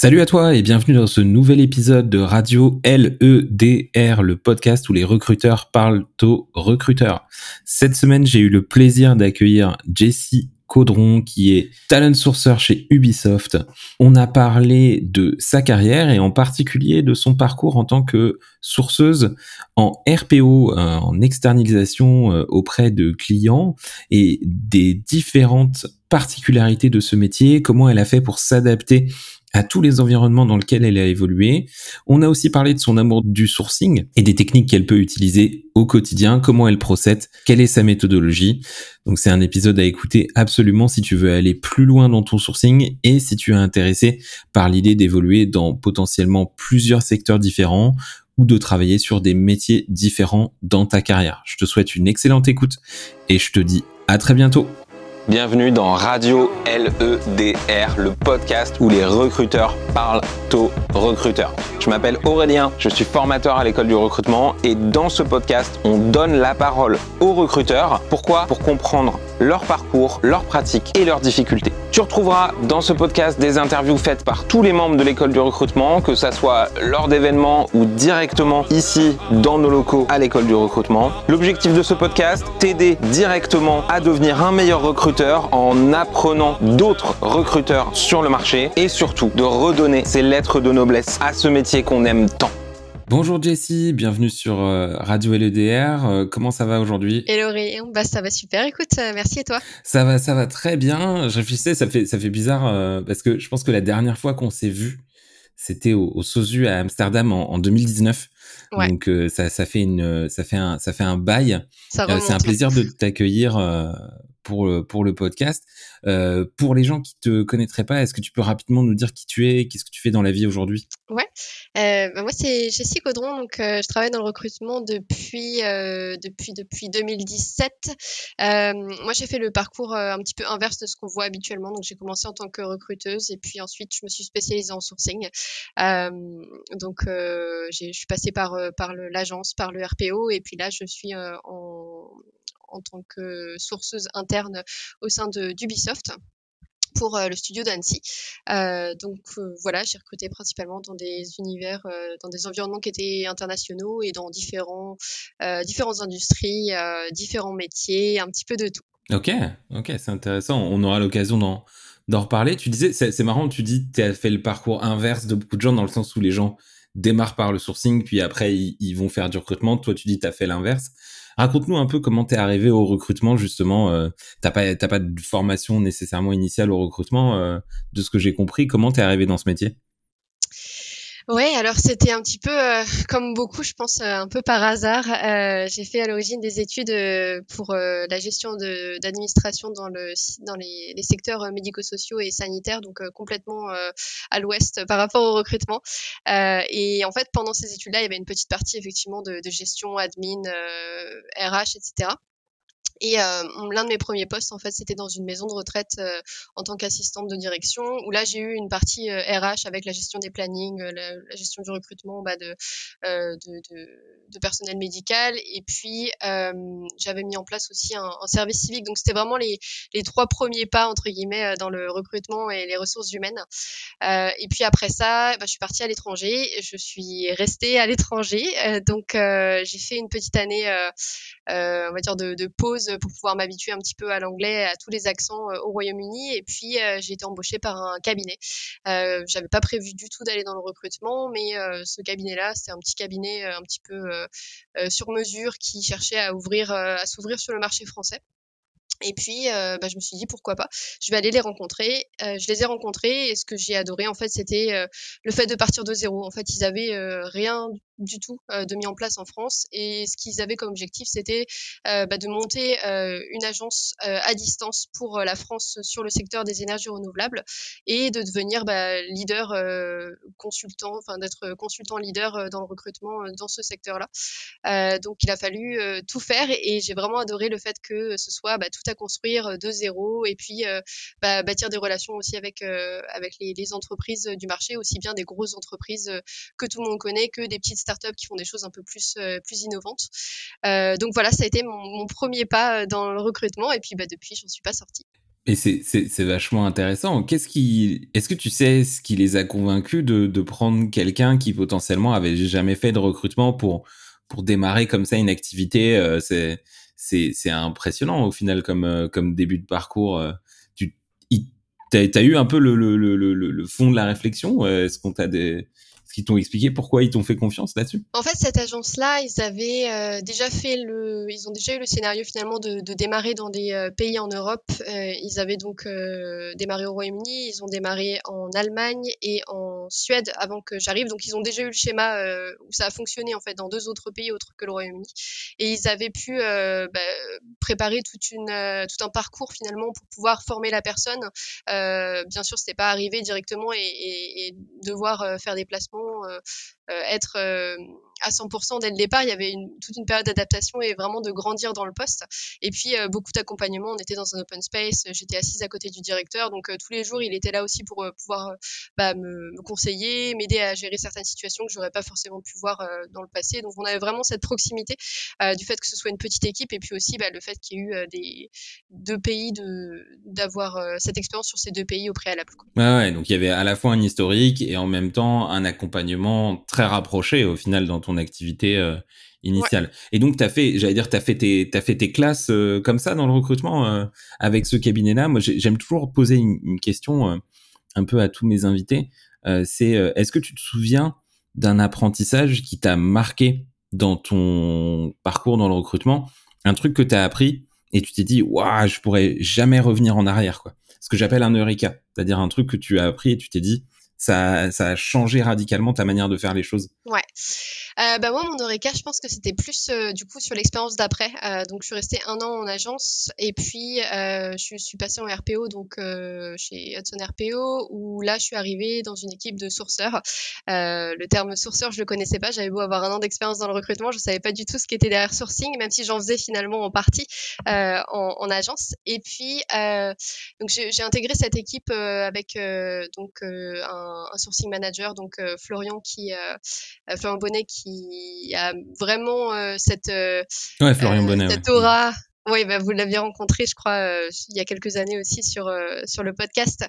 Salut à toi et bienvenue dans ce nouvel épisode de Radio LEDR, le podcast où les recruteurs parlent aux recruteurs. Cette semaine, j'ai eu le plaisir d'accueillir Jessie Caudron qui est talent sourceur chez Ubisoft. On a parlé de sa carrière et en particulier de son parcours en tant que sourceuse en RPO, euh, en externalisation euh, auprès de clients et des différentes particularités de ce métier, comment elle a fait pour s'adapter à tous les environnements dans lesquels elle a évolué. On a aussi parlé de son amour du sourcing et des techniques qu'elle peut utiliser au quotidien, comment elle procède, quelle est sa méthodologie. Donc c'est un épisode à écouter absolument si tu veux aller plus loin dans ton sourcing et si tu es intéressé par l'idée d'évoluer dans potentiellement plusieurs secteurs différents ou de travailler sur des métiers différents dans ta carrière. Je te souhaite une excellente écoute et je te dis à très bientôt. Bienvenue dans Radio LEDR, le podcast où les recruteurs parlent aux recruteurs. Je m'appelle Aurélien, je suis formateur à l'école du recrutement et dans ce podcast, on donne la parole aux recruteurs. Pourquoi? Pour comprendre leur parcours, leurs pratiques et leurs difficultés. Tu retrouveras dans ce podcast des interviews faites par tous les membres de l'école du recrutement, que ça soit lors d'événements ou directement ici dans nos locaux à l'école du recrutement. L'objectif de ce podcast, t'aider directement à devenir un meilleur recruteur en apprenant d'autres recruteurs sur le marché et surtout de redonner ces lettres de noblesse à ce métier qu'on aime tant. Bonjour Jessie, bienvenue sur euh, Radio LEDR. Euh, comment ça va aujourd'hui? Hello Réon, bah ça va super. Écoute, euh, merci et toi? Ça va, ça va très bien. Je réfléchissais, ça fait ça fait bizarre parce que je pense que la dernière fois qu'on s'est vu, c'était au, au, Sozu à Amsterdam en, en 2019. Ouais. Donc ça, ça fait une ça fait un ça fait un bail. C'est un plaisir de t'accueillir pour le, pour le podcast. Euh, pour les gens qui te connaîtraient pas, est-ce que tu peux rapidement nous dire qui tu es, qu'est-ce que tu fais dans la vie aujourd'hui? Ouais, euh, bah moi c'est Jessie Caudron, donc euh, je travaille dans le recrutement depuis euh, depuis depuis 2017. Euh, moi j'ai fait le parcours euh, un petit peu inverse de ce qu'on voit habituellement, donc j'ai commencé en tant que recruteuse et puis ensuite je me suis spécialisée en sourcing. donc je suis passée par par l'agence, par le RPO et puis là je suis en en tant que sourceuse interne au sein d'Ubisoft pour euh, le studio d'Annecy. Euh, donc euh, voilà, j'ai recruté principalement dans des univers, euh, dans des environnements qui étaient internationaux et dans différents, euh, différentes industries, différents métiers, un petit peu de tout. Ok, ok, c'est intéressant. On aura l'occasion d'en reparler. Tu disais, c'est marrant, tu dis, tu as fait le parcours inverse de beaucoup de gens dans le sens où les gens démarrent par le sourcing, puis après ils, ils vont faire du recrutement. Toi, tu dis, tu as fait l'inverse. Raconte-nous un peu comment t'es arrivé au recrutement justement. Euh, t'as pas t'as pas de formation nécessairement initiale au recrutement, euh, de ce que j'ai compris. Comment t'es arrivé dans ce métier? Oui, alors c'était un petit peu euh, comme beaucoup, je pense, euh, un peu par hasard. Euh, j'ai fait à l'origine des études euh, pour la gestion d'administration dans, le, dans les, les secteurs médico-sociaux et sanitaires, donc complètement à l'ouest par rapport au recrutement. et en fait, pendant ces études-là, il y avait une petite partie effectivement de, de gestion, admin, RH, etc. Et euh, l'un de mes premiers postes, en fait, c'était dans une maison de retraite euh, en tant qu'assistante de direction, où là, j'ai eu une partie euh, RH avec la gestion des plannings, la, gestion du recrutement bah, de, de, de, de, personnel médical, et puis j'avais mis en place aussi un, un service civique. Donc, c'était vraiment les, les, trois premiers pas, entre guillemets, dans le recrutement et les ressources humaines. et puis après ça, bah, je suis partie à l'étranger, je suis restée à l'étranger, donc j'ai fait une petite année, on va dire, de, de pause pour pouvoir m'habituer un petit peu à l'anglais, à tous les accents euh, au Royaume-Uni. Et puis euh, j'ai été embauchée par un cabinet. Euh, j'avais pas prévu du tout d'aller dans le recrutement, mais ce cabinet-là, c'est un petit cabinet un petit peu sur mesure qui cherchait à ouvrir, à s'ouvrir sur le marché français. Et puis, euh, bah, je me suis dit pourquoi pas. Je vais aller les rencontrer. Euh, je les ai rencontrés et ce que j'ai adoré en fait, c'était euh, le fait de partir de zéro. En fait, ils avaient rien du tout de mis en place en France et ce qu'ils avaient comme objectif, c'était bah, de monter une agence à distance pour la France sur le secteur des énergies renouvelables et de devenir bah, leader consultant, enfin d'être consultant leader dans le recrutement dans ce secteur-là. donc, il a fallu tout faire et j'ai vraiment adoré le fait que ce soit bah, tout construire de zéro et puis bah, bâtir des relations aussi avec, avec les, entreprises du marché, aussi bien des grosses entreprises que tout le monde connaît que des petites startups qui font des choses un peu plus, plus innovantes. donc voilà, ça a été mon, premier pas dans le recrutement et puis bah, depuis, j'en suis pas sortie. Et c'est vachement intéressant. Qu'est-ce qui, est-ce que tu sais ce qui les a convaincus de, de prendre quelqu'un qui potentiellement avait jamais fait de recrutement pour pour démarrer comme ça une activité C'est c'est impressionnant au final comme euh, début de parcours. Euh. Tu as eu un peu le le, le le le fond de la réflexion. Est-ce qu'on t'a des est-ce qu'ils t'ont expliqué pourquoi ils t'ont fait confiance là-dessus? En fait, cette agence-là, ils avaient euh, déjà fait le, ils ont déjà eu le scénario finalement de, démarrer dans des euh, pays en Europe. Euh, ils avaient donc démarré au Royaume-Uni, ils ont démarré en Allemagne et en Suède avant que j'arrive. Donc, ils ont déjà eu le schéma où ça a fonctionné en fait dans deux autres pays autres que le Royaume-Uni. Et ils avaient pu bah, préparer tout un parcours finalement pour pouvoir former la personne. bien sûr, c'était pas arrivé directement et devoir faire des placements euh, euh, être euh, à 100% dès le départ. Il y avait toute une période d'adaptation et vraiment de grandir dans le poste. Et puis beaucoup d'accompagnement. On était dans un open space. J'étais assise à côté du directeur, donc tous les jours il était là aussi pour pouvoir bah, me, conseiller, m'aider à gérer certaines situations que j'aurais pas forcément pu voir dans le passé. Donc on avait vraiment cette proximité du fait que ce soit une petite équipe et puis aussi bah, le fait qu'il y ait eu des deux pays de d'avoir cette expérience sur ces deux pays au préalable. Quoi. Ouais, donc il y avait à la fois un historique et en même temps un accompagnement très rapproché au final dans ton activité euh, initiale. Et donc, tu as fait, j'allais dire, tu as fait tes, as fait tes classes euh, comme ça dans le recrutement euh, avec ce cabinet-là. Moi, j'aime toujours poser une, question un peu à tous mes invités. c'est, est-ce que tu te souviens d'un apprentissage qui t'a marqué dans ton parcours dans le recrutement? Un truc que tu as appris et tu t'es dit, waouh, je pourrais jamais revenir en arrière, quoi. Ce que j'appelle un eureka. C'est-à-dire un truc que tu as appris et tu t'es dit, ça, ça a changé radicalement ta manière de faire les choses Ouais. Euh, bah moi, mon Eureka, je pense que c'était plus euh, du coup sur l'expérience d'après. Euh, donc, je suis restée un an en agence et puis euh, je suis passée en RPO, donc euh, chez Hudson RPO, où là, je suis arrivée dans une équipe de sourceurs. le terme sourceur, je le connaissais pas. J'avais beau avoir un an d'expérience dans le recrutement, je savais pas du tout ce qui était derrière sourcing, même si j'en faisais finalement en partie en, en, agence. Et puis, donc j'ai intégré cette équipe avec donc un, un, sourcing manager, donc Florian qui Florian Bonnet qui a vraiment euh, cette, euh, ouais, Florian Bonnet, cette aura oui, bah, vous l'aviez rencontré, je crois, euh, il y a quelques années aussi sur euh, sur le podcast.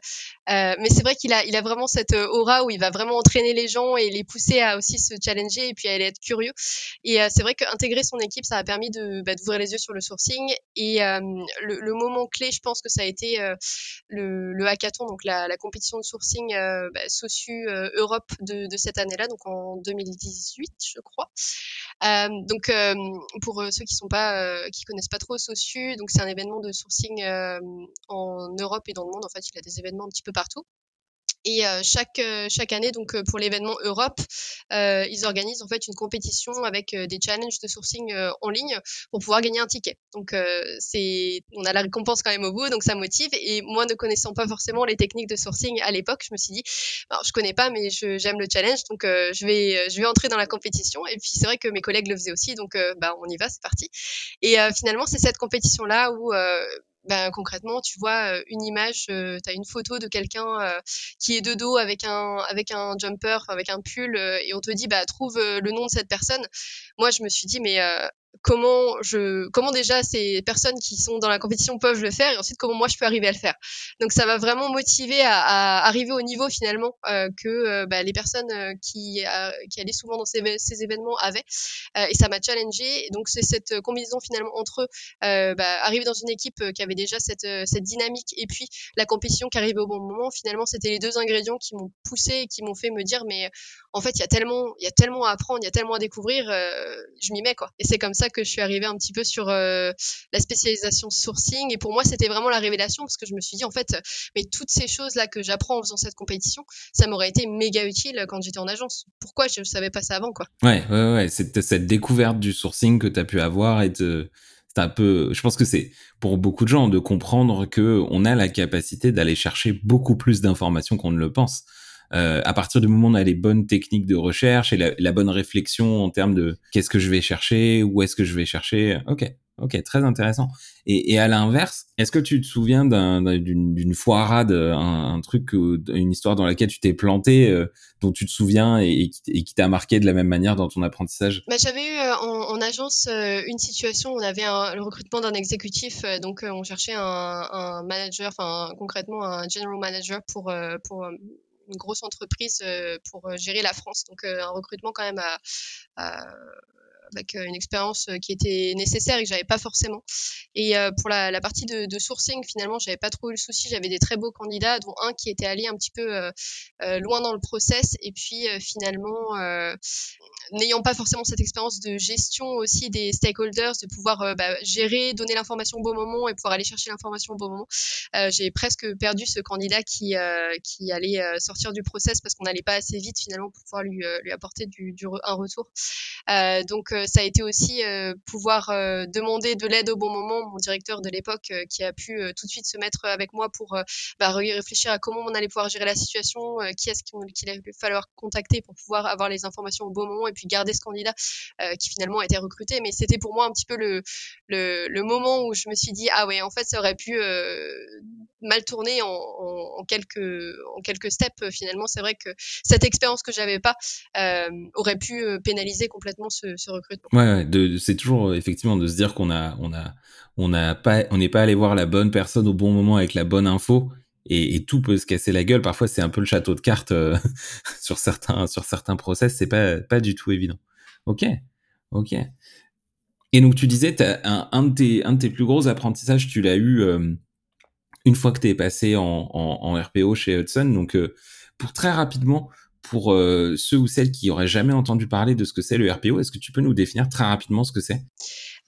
Euh, mais c'est vrai qu'il a il a vraiment cette aura où il va vraiment entraîner les gens et les pousser à aussi se challenger et puis à aller être curieux. Et c'est vrai qu'intégrer son équipe, ça a permis de bah, d'ouvrir les yeux sur le sourcing. Et le, moment clé, je pense que ça a été le, hackathon, donc la, compétition de sourcing bah, Sosu Europe de, cette année-là, donc en 2018, je crois. donc pour ceux qui qui connaissent pas trop c'est un événement de sourcing euh, en Europe et dans le monde. En fait, il y a des événements un petit peu partout. Et euh, chaque euh, chaque année, donc euh, pour l'événement Europe, ils organisent en fait une compétition avec des challenges de sourcing en ligne pour pouvoir gagner un ticket. Donc c'est on a la récompense quand même au bout, donc ça motive. Et moi, ne connaissant pas forcément les techniques de sourcing à l'époque, je me suis dit, alors je connais pas, mais j'aime le challenge, donc je vais je vais entrer dans la compétition. Et puis c'est vrai que mes collègues le faisaient aussi, donc bah on y va, c'est parti. Et finalement, c'est cette compétition là où ben, concrètement, tu vois une image, tu as une photo de quelqu'un qui est de dos avec un, avec un jumper, avec un pull, et on te dit, bah, trouve le nom de cette personne. Moi, je me suis dit, mais comment je comment déjà ces personnes qui sont dans la compétition peuvent le faire et ensuite comment moi je peux arriver à le faire. Donc ça m'a vraiment motivé à, à, arriver au niveau finalement euh, que euh, bah, les personnes euh, qui qui allaient souvent dans ces, ces événements avaient. Et ça m'a challengé donc c'est cette combinaison finalement entre bah, arriver dans une équipe qui avait déjà cette cette dynamique et puis la compétition qui arrivait au bon moment finalement c'était les deux ingrédients qui m'ont poussé et qui m'ont fait me dire mais en fait il y a tellement il y a tellement à apprendre il y a tellement à découvrir je m'y mets quoi. Et c'est comme ça que je suis arrivée un petit peu sur euh, la spécialisation sourcing. Et pour moi, c'était vraiment la révélation parce que je me suis dit, en fait, mais toutes ces choses-là que j'apprends en faisant cette compétition, ça m'aurait été méga utile quand j'étais en agence. Pourquoi je ne savais pas ça avant, quoi? Ouais, ouais, ouais. Cette, cette découverte du sourcing que tu as pu avoir et de c'est un peu je pense que c'est pour beaucoup de gens de comprendre que on a la capacité d'aller chercher beaucoup plus d'informations qu'on ne le pense euh, à partir du moment où on a les bonnes techniques de recherche et la, bonne réflexion en termes de qu'est-ce que je vais chercher, où est-ce que je vais chercher. Ok, Ok, très intéressant. Et, et à l'inverse, est-ce que tu te souviens d'une foirade, un, un, truc, une histoire dans laquelle tu t'es planté, euh, dont tu te souviens et, et qui t'a marqué de la même manière dans ton apprentissage? Bah, J'avais eu euh, en, en, agence euh, une situation où on avait un, le recrutement d'un exécutif, donc on cherchait un, un manager, enfin concrètement un general manager pour, pour une grosse entreprise pour gérer la France. Donc un recrutement quand même à, à avec euh, une expérience euh, qui était nécessaire et que j'avais pas forcément. Et euh, pour la, partie de, sourcing, finalement, j'avais pas trop eu le souci. J'avais des très beaux candidats, dont un qui était allé un petit peu loin dans le process. Et puis finalement, n'ayant pas forcément cette expérience de gestion aussi des stakeholders, de pouvoir bah, gérer, donner l'information au bon moment et pouvoir aller chercher l'information au bon moment, j'ai presque perdu ce candidat qui qui allait sortir du process parce qu'on n'allait pas assez vite finalement pour pouvoir lui, lui apporter du un retour. donc ça a été aussi euh, pouvoir euh, demander de l'aide au bon moment. Mon directeur de l'époque euh, qui a pu tout de suite se mettre avec moi pour bah, réfléchir à comment on allait pouvoir gérer la situation, qui est-ce qu'il allait falloir contacter pour pouvoir avoir les informations au bon moment et puis garder ce candidat qui finalement a été recruté. Mais c'était pour moi un petit peu le, le, moment où je me suis dit ah ouais en fait ça aurait pu mal tourner en, quelques en quelques steps finalement c'est vrai que cette expérience que j'avais pas euh, aurait pu pénaliser complètement ce, ce recrutement Ouais, c'est toujours effectivement de se dire qu'on a, on a, on a pas, on n'est pas allé voir la bonne personne au bon moment avec la bonne info. Et, tout peut se casser la gueule. Parfois, c'est un peu le château de cartes euh, sur certains, sur certains process. C'est pas, pas du tout évident. Ok, ok. Et donc, tu disais, un, de tes, un de tes plus gros apprentissages, tu l'as eu euh, une fois que tu es passé en, RPO chez Hudson. Donc, euh, pour très rapidement, pour euh, ceux ou celles qui auraient jamais entendu parler de ce que c'est le RPO, est-ce que tu peux nous définir très rapidement ce que c'est?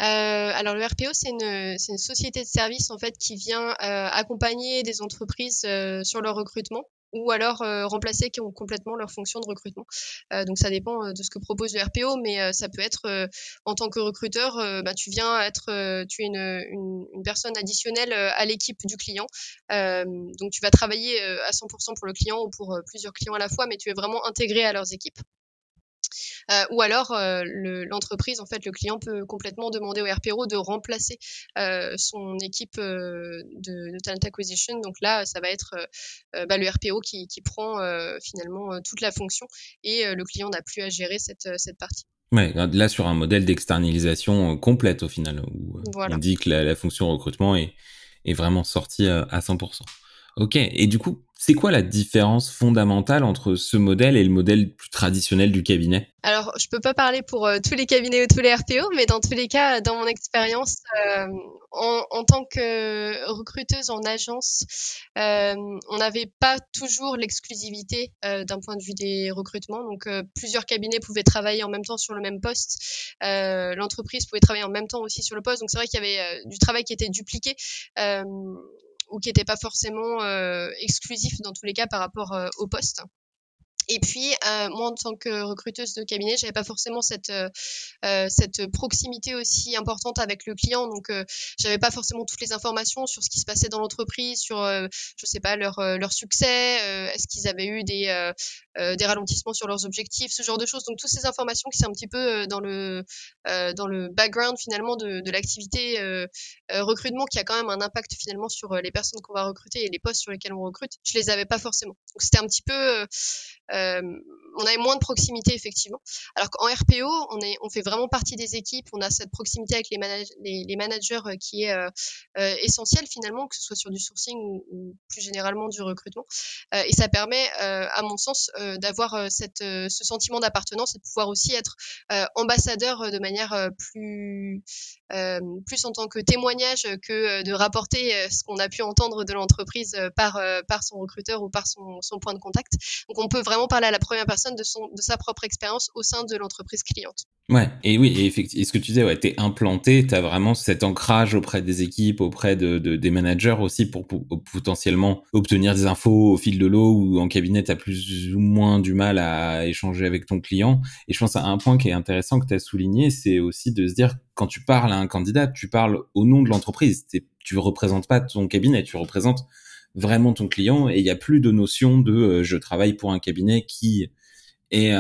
Euh, alors le RPO, c'est une, société de service en fait qui vient euh, accompagner des entreprises sur leur recrutement ou alors euh, remplacer qui ont complètement leur fonction de recrutement. Euh, donc ça dépend euh, de ce que propose le RPO, mais ça peut être en tant que recruteur, bah, tu viens être, tu es une, une, une personne additionnelle à l'équipe du client. donc tu vas travailler à 100% pour le client ou pour plusieurs clients à la fois, mais tu es vraiment intégré à leurs équipes. Euh, ou alors euh, l'entreprise, en fait, le client peut complètement demander au RPO de remplacer euh, son équipe de, de, talent acquisition. Donc là, ça va être bah, le RPO qui, qui prend finalement toute la fonction et le client n'a plus à gérer cette, cette partie. Ouais, là sur un modèle d'externalisation complète au final, où on dit que la, la fonction recrutement est, est vraiment sortie à 100%. Ok, et du coup, c'est quoi la différence fondamentale entre ce modèle et le modèle plus traditionnel du cabinet? Alors, je peux pas parler pour euh, tous les cabinets ou tous les RPO, mais dans tous les cas, dans mon expérience, euh, en, tant que recruteuse en agence, euh, on n'avait pas toujours l'exclusivité d'un point de vue des recrutements. Donc, plusieurs cabinets pouvaient travailler en même temps sur le même poste. L'entreprise pouvait travailler en même temps aussi sur le poste. Donc, c'est vrai qu'il y avait du travail qui était dupliqué ou qui n'était pas forcément euh, exclusif dans tous les cas par rapport euh, au poste. Et puis, euh, moi, en tant que recruteuse de cabinet, j'avais pas forcément cette euh, euh, cette proximité aussi importante avec le client. Donc, euh, j'avais pas forcément toutes les informations sur ce qui se passait dans l'entreprise, sur, euh, je sais pas, leur leur succès, est-ce qu'ils avaient eu des des ralentissements sur leurs objectifs, ce genre de choses. Donc, toutes ces informations qui sont un petit peu dans le dans le background finalement de, de l'activité recrutement, qui a quand même un impact finalement sur les personnes qu'on va recruter et les postes sur lesquels on recrute. Je les avais pas forcément. Donc, c'était un petit peu euh, on avait moins de proximité effectivement. Alors qu'en RPO, on, est, on fait vraiment partie des équipes, on a cette proximité avec les, managers euh, qui est euh, euh, essentielle finalement, que ce soit sur du sourcing ou, plus généralement du recrutement. Euh, et ça permet, euh, à mon sens, d'avoir ce sentiment d'appartenance et de pouvoir aussi être ambassadeur de manière plus, plus en tant que témoignage que de rapporter ce qu'on a pu entendre de l'entreprise par, par son recruteur ou par son, son point de contact. Donc on peut vraiment parler à la première personne de, son, de sa propre expérience au sein de l'entreprise cliente. Ouais, et oui, et, effectivement, ce que tu disais, ouais, t'es implanté, t'as vraiment cet ancrage auprès des équipes, auprès de, de des managers aussi pour, pour, potentiellement obtenir des infos au fil de l'eau ou en cabinet, t'as plus ou moins du mal à échanger avec ton client. Et je pense à un point qui est intéressant que t'as souligné, c'est aussi de se dire quand tu parles à un candidat, tu parles au nom de l'entreprise. Tu représentes pas ton cabinet, tu représentes vraiment ton client et il n'y a plus de notion de euh, je travaille pour un cabinet qui est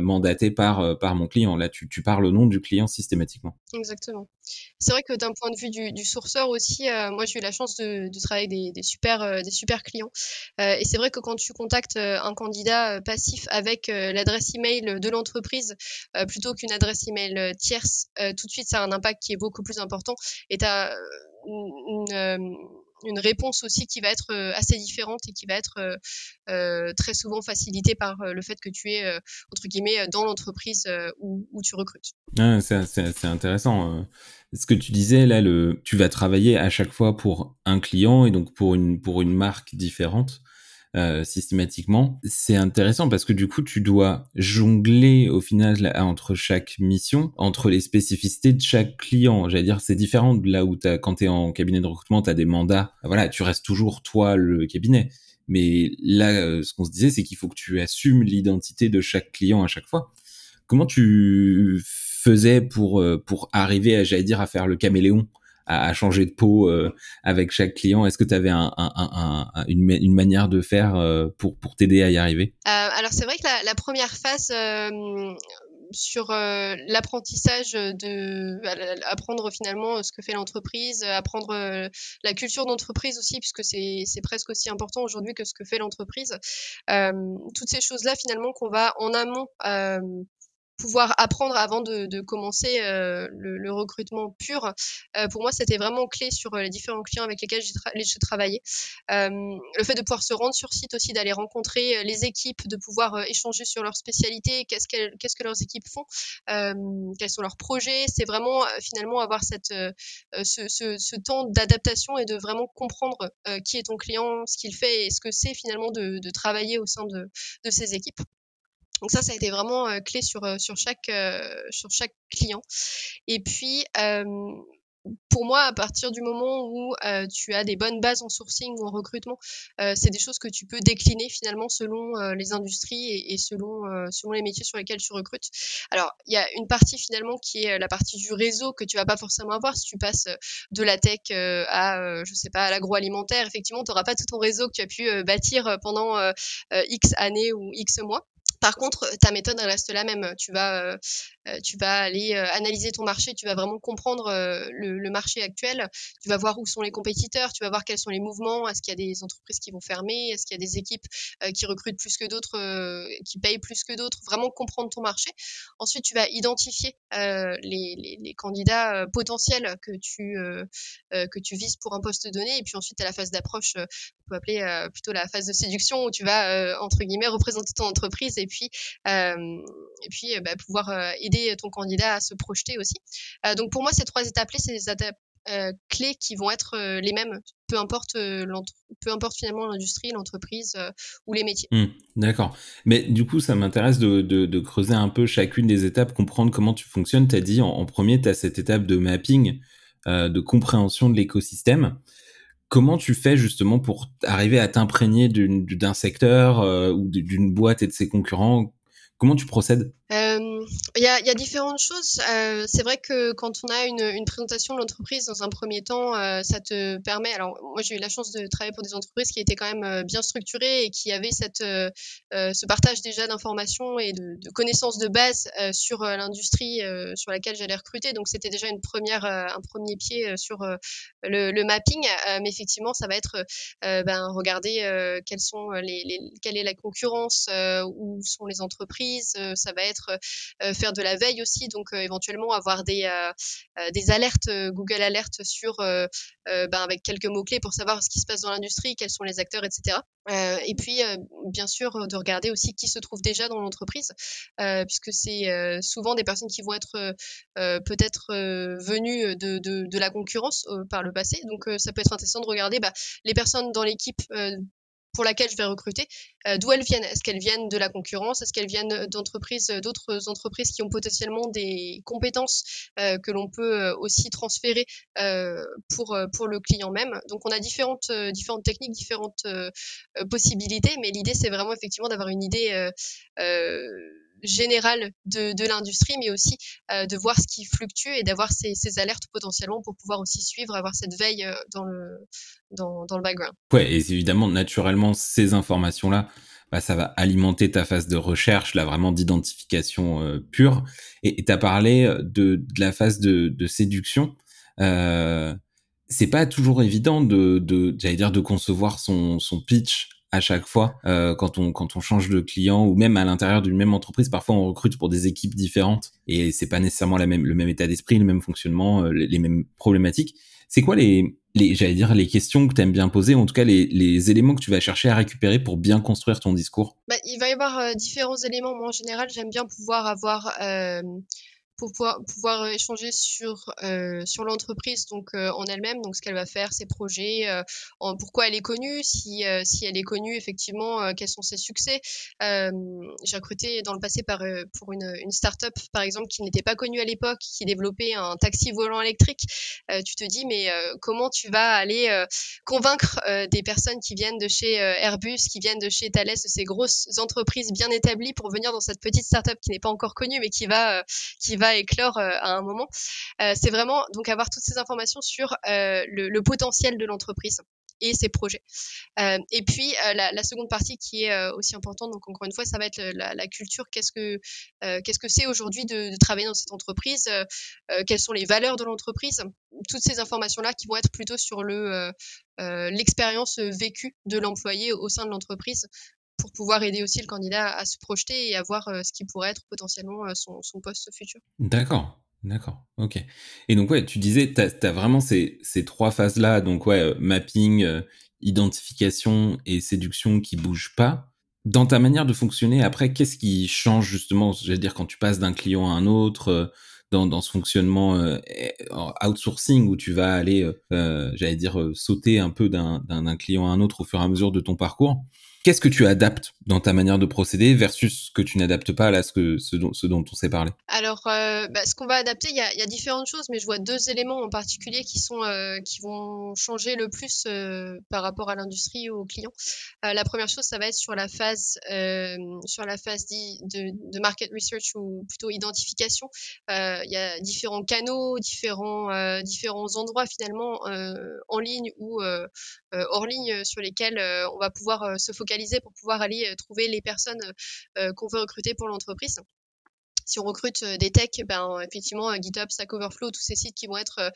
mandaté par par mon client. Là, tu, tu parles au nom du client systématiquement. Exactement. C'est vrai que d'un point de vue du, sourceur aussi, moi j'ai eu la chance de, travailler des, des super des super clients. et c'est vrai que quand tu contactes un candidat passif avec l'adresse email de l'entreprise plutôt qu'une adresse email tierce, tout de suite ça a un impact qui est beaucoup plus important. Et tu as une réponse aussi qui va être euh, assez différente et qui va être euh, euh, très souvent facilitée par le fait que tu es entre guillemets dans l'entreprise où, où, tu recrutes. Ah, c'est intéressant. Ce que tu disais là, le, tu vas travailler à chaque fois pour un client et donc pour une pour une marque différente. Euh, systématiquement. C'est intéressant parce que du coup, tu dois jongler au final entre chaque mission, entre les spécificités de chaque client. J'allais dire, c'est différent de là où as, quand tu es en cabinet de recrutement, tu as des mandats. Voilà, tu restes toujours toi le cabinet. Mais là, euh, ce qu'on se disait, c'est qu'il faut que tu assumes l'identité de chaque client à chaque fois. Comment tu faisais pour euh, pour arriver à j'allais dire à faire le caméléon? À, changer de peau euh, avec chaque client Est-ce que tu avais un, un, un, une, manière de faire euh, pour, t'aider à y arriver? Euh, Alors c'est vrai que la, première phase sur l'apprentissage de apprendre finalement ce que fait l'entreprise, apprendre la culture d'entreprise aussi, puisque c'est presque aussi important aujourd'hui que ce que fait l'entreprise. Toutes ces choses-là finalement qu'on va en amont pouvoir apprendre avant de, commencer euh, le, recrutement pur, euh, pour moi, c'était vraiment clé sur euh, les différents clients avec lesquels j'ai tra travaillé. le fait de pouvoir se rendre sur site aussi, d'aller rencontrer les équipes, de pouvoir échanger sur leurs spécialités, qu'est-ce qu'est-ce que leurs équipes font, quels sont leurs projets, c'est vraiment finalement avoir cette, ce, temps d'adaptation et de vraiment comprendre qui est ton client, ce qu'il fait et ce que c'est finalement de, de, travailler au sein de, de ses équipes. Donc ça, ça a été vraiment euh, clé sur, euh, sur, chaque, euh, sur chaque client. Et puis, pour moi, à partir du moment où euh, tu as des bonnes bases en sourcing ou en recrutement, euh, c'est des choses que tu peux décliner finalement selon euh, les industries et, et selon, selon les métiers sur lesquels tu recrutes. Alors, il y a une partie finalement qui est la partie du réseau que tu vas pas forcément avoir si tu passes de la tech à, je sais pas, à l'agroalimentaire. Effectivement, tu n'auras pas tout ton réseau que tu as pu bâtir pendant X années ou X mois. Par contre, ta méthode elle reste la même. Tu vas, euh, euh, tu vas aller euh, analyser ton marché, tu vas vraiment comprendre le, marché actuel. Tu vas voir où sont les compétiteurs, tu vas voir quels sont les mouvements. Est-ce qu'il y a des entreprises qui vont fermer? Est-ce qu'il y a des équipes qui recrutent plus que d'autres, qui payent plus que d'autres? Vraiment comprendre ton marché. Ensuite, tu vas identifier les, les, les, candidats potentiels que tu que tu vises pour un poste donné. Et puis ensuite, à la phase d'approche, on peut appeler plutôt la phase de séduction où tu vas entre guillemets représenter ton entreprise et puis, et puis bah, pouvoir aider ton candidat à se projeter aussi. donc pour moi, ces trois étapes-là, c'est des étapes clés qui vont être les mêmes, peu importe, peu importe finalement l'industrie, l'entreprise ou les métiers. Mmh, d'accord. Mais du coup, ça m'intéresse de, de, creuser un peu chacune des étapes, comprendre comment tu fonctionnes. Tu as dit en, en premier, tu as cette étape de mapping, de compréhension de l'écosystème. Comment tu fais justement pour arriver à t'imprégner d'un secteur euh, ou d'une boîte et de ses concurrents? Comment tu procèdes? Euh, Il y, a, différentes choses. Euh, c'est vrai que quand on a une, présentation de l'entreprise dans un premier temps, euh, ça te permet. Alors moi j'ai eu la chance de travailler pour des entreprises qui étaient quand même euh, bien structurées et qui avaient cette, ce partage déjà d'informations et de, connaissances de base sur l'industrie sur laquelle j'allais recruter. Donc c'était déjà une première, un premier pied sur le, mapping. mais effectivement, ça va être ben, regarder quelles sont les, les, quelle est la concurrence, où sont les entreprises ça va être faire de la veille aussi, donc euh, éventuellement avoir des, des alertes, Google Alertes sur, ben, avec quelques mots-clés pour savoir ce qui se passe dans l'industrie, quels sont les acteurs, etc. Euh, et puis, euh, bien sûr, de regarder aussi qui se trouve déjà dans l'entreprise, euh, puisque c'est souvent des personnes qui vont être peut-être venues de, de, de, la concurrence par le passé. Donc, ça peut être intéressant de regarder bah, les personnes dans l'équipe pour laquelle je vais recruter, euh, d'où elles viennent. Est-ce qu'elles viennent de la concurrence? Est-ce qu'elles viennent d'entreprises, euh, d'autres entreprises qui ont potentiellement des compétences euh, que l'on peut aussi transférer pour, pour le client même? Donc on a différentes, différentes techniques, différentes possibilités, mais l'idée c'est vraiment effectivement d'avoir une idée générale de, de l'industrie, mais aussi euh, de voir ce qui fluctue et d'avoir ces, ces, alertes potentiellement pour pouvoir aussi suivre, avoir cette veille euh, dans le, dans, dans le background. Ouais, et évidemment, naturellement, ces informations-là bah, ça va alimenter ta phase de recherche, là vraiment d'identification pure. Et tu as parlé de, de, la phase de, de séduction. Euh, c'est pas toujours évident de, de j'allais dire, de concevoir son, son pitch à chaque fois euh, quand on quand on change de client ou même à l'intérieur d'une même entreprise parfois on recrute pour des équipes différentes et c'est pas nécessairement la même le même état d'esprit le même fonctionnement euh, les, mêmes problématiques. C'est quoi les les j'allais dire les questions que tu aimes bien poser en tout cas les, les éléments que tu vas chercher à récupérer pour bien construire ton discours? Bah, il va y avoir euh, différents éléments. Moi en général j'aime bien pouvoir avoir euh, pour pouvoir, pouvoir échanger sur, euh, sur l'entreprise donc euh, en elle-même, donc ce qu'elle va faire, ses projets, euh, pourquoi elle est connue, si, euh, si elle est connue effectivement, euh, quels sont ses succès. J'ai recruté dans le passé par, pour une, une start-up par exemple qui n'était pas connue à l'époque, qui développait un taxi volant électrique. tu te dis mais comment tu vas aller convaincre des personnes qui viennent de chez Airbus, qui viennent de chez Thales, de ces grosses entreprises bien établies pour venir dans cette petite start-up qui n'est pas encore connue mais qui va, qui va éclore euh, à un moment. Euh, c'est vraiment donc avoir toutes ces informations sur euh, le, potentiel de l'entreprise et ses projets. et puis la, seconde partie qui est aussi importante, donc encore une fois, ça va être la, culture. Qu'est-ce que qu'est-ce que c'est aujourd'hui de, travailler dans cette entreprise Quelles sont les valeurs de l'entreprise? Toutes ces informations-là qui vont être plutôt sur le l'expérience vécue de l'employé au sein de l'entreprise pour pouvoir aider aussi le candidat à, se projeter et à voir euh, ce qui pourrait être potentiellement euh, son, poste futur. D'accord. D'accord, ok. Et donc ouais, tu disais, tu as, vraiment ces, ces trois phases-là, donc ouais, euh, mapping, identification et séduction qui bougent pas. Dans ta manière de fonctionner, après, qu'est-ce qui change justement, j'allais dire, quand tu passes d'un client à un autre, dans, dans ce fonctionnement outsourcing où tu vas aller, j'allais dire, sauter un peu d'un client à un autre au fur et à mesure de ton parcours Qu'est-ce que tu adaptes dans ta manière de procéder versus ce que tu n'adaptes pas à ce, que, ce, dont, on s'est parlé? Alors, euh, bah, ce qu'on va adapter, il y a, différentes choses, mais je vois deux éléments en particulier qui, sont, euh, qui vont changer le plus euh, par rapport à l'industrie ou aux clients. la première chose, ça va être sur la phase, sur la phase de, de, market research ou plutôt identification. Il y a différents canaux, différents, différents endroits finalement en ligne ou hors ligne sur lesquels on va pouvoir se focaliser pour pouvoir aller euh, trouver les personnes euh, qu'on veut recruter pour l'entreprise si on recrute euh, des techs, ben effectivement GitHub, Stack Overflow, tous ces sites qui vont être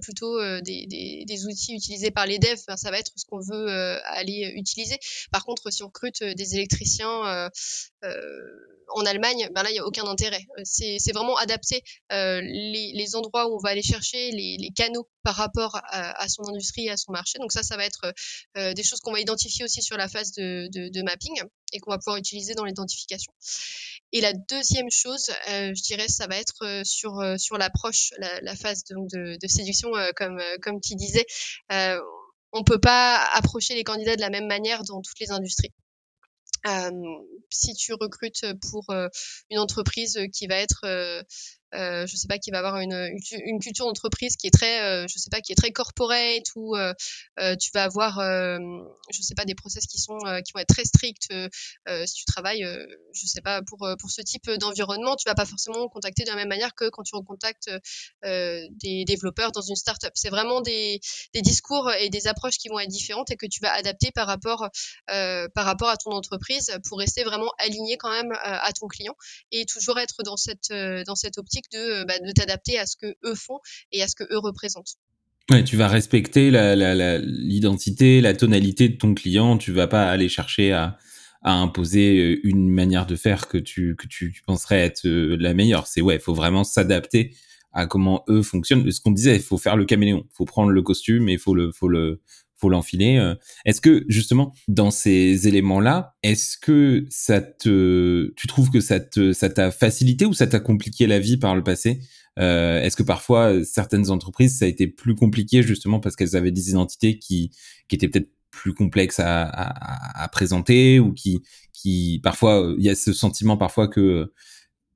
plutôt des, outils utilisés par les devs, ça va être ce qu'on veut aller utiliser. Par contre, si on recrute des électriciens en Allemagne, ben là, il n'y a aucun intérêt. Euh, c'est vraiment adapter euh, les, endroits où on va aller chercher les, canaux par rapport à, son industrie et à son marché. Donc ça, ça va être euh, des choses qu'on va identifier aussi sur la phase de mapping et qu'on va pouvoir utiliser dans l'identification. Et la deuxième chose, euh, je dirais, ça va être euh, sur, sur l'approche, la, phase donc de, de séduction, comme, comme tu disais. on peut pas approcher les candidats de la même manière dans toutes les industries si tu recrutes pour une entreprise qui va être euh, je sais pas, qui va avoir une, une culture d'entreprise qui est très, euh, je sais pas, qui est très corporate ou euh, euh tu vas avoir, euh, je sais pas, des process qui sont, qui vont être très stricts. si tu travailles, je sais pas, pour pour ce type d'environnement, tu vas pas forcément contacter de la même manière que quand tu recontactes des développeurs dans une startup. C'est vraiment des, des discours et des approches qui vont être différentes et que tu vas adapter par rapport par rapport à ton entreprise pour rester vraiment aligné quand même à ton client et toujours être dans cette dans cette optique de, bah, de t'adapter à ce que eux font et à ce que eux représentent. Tu vas respecter l'identité, la, tonalité de ton client. Tu vas pas aller chercher à, imposer euh, une manière de faire que tu penserais être euh, la meilleure. C'est ouais, il faut vraiment s'adapter à comment eux fonctionnent. Ce qu'on disait, il faut faire le caméléon. Il faut prendre le costume et il faut le faut l'enfiler. Euh. Est-ce que justement dans ces éléments-là, est-ce que ça te, tu trouves que ça te, ça t'a facilité ou ça t'a compliqué la vie par le passé euh, Est-ce que parfois certaines entreprises ça a été plus compliqué justement parce qu'elles avaient des identités qui, qui étaient peut-être plus complexes à, à, à, présenter ou qui, qui parfois il y a ce sentiment parfois que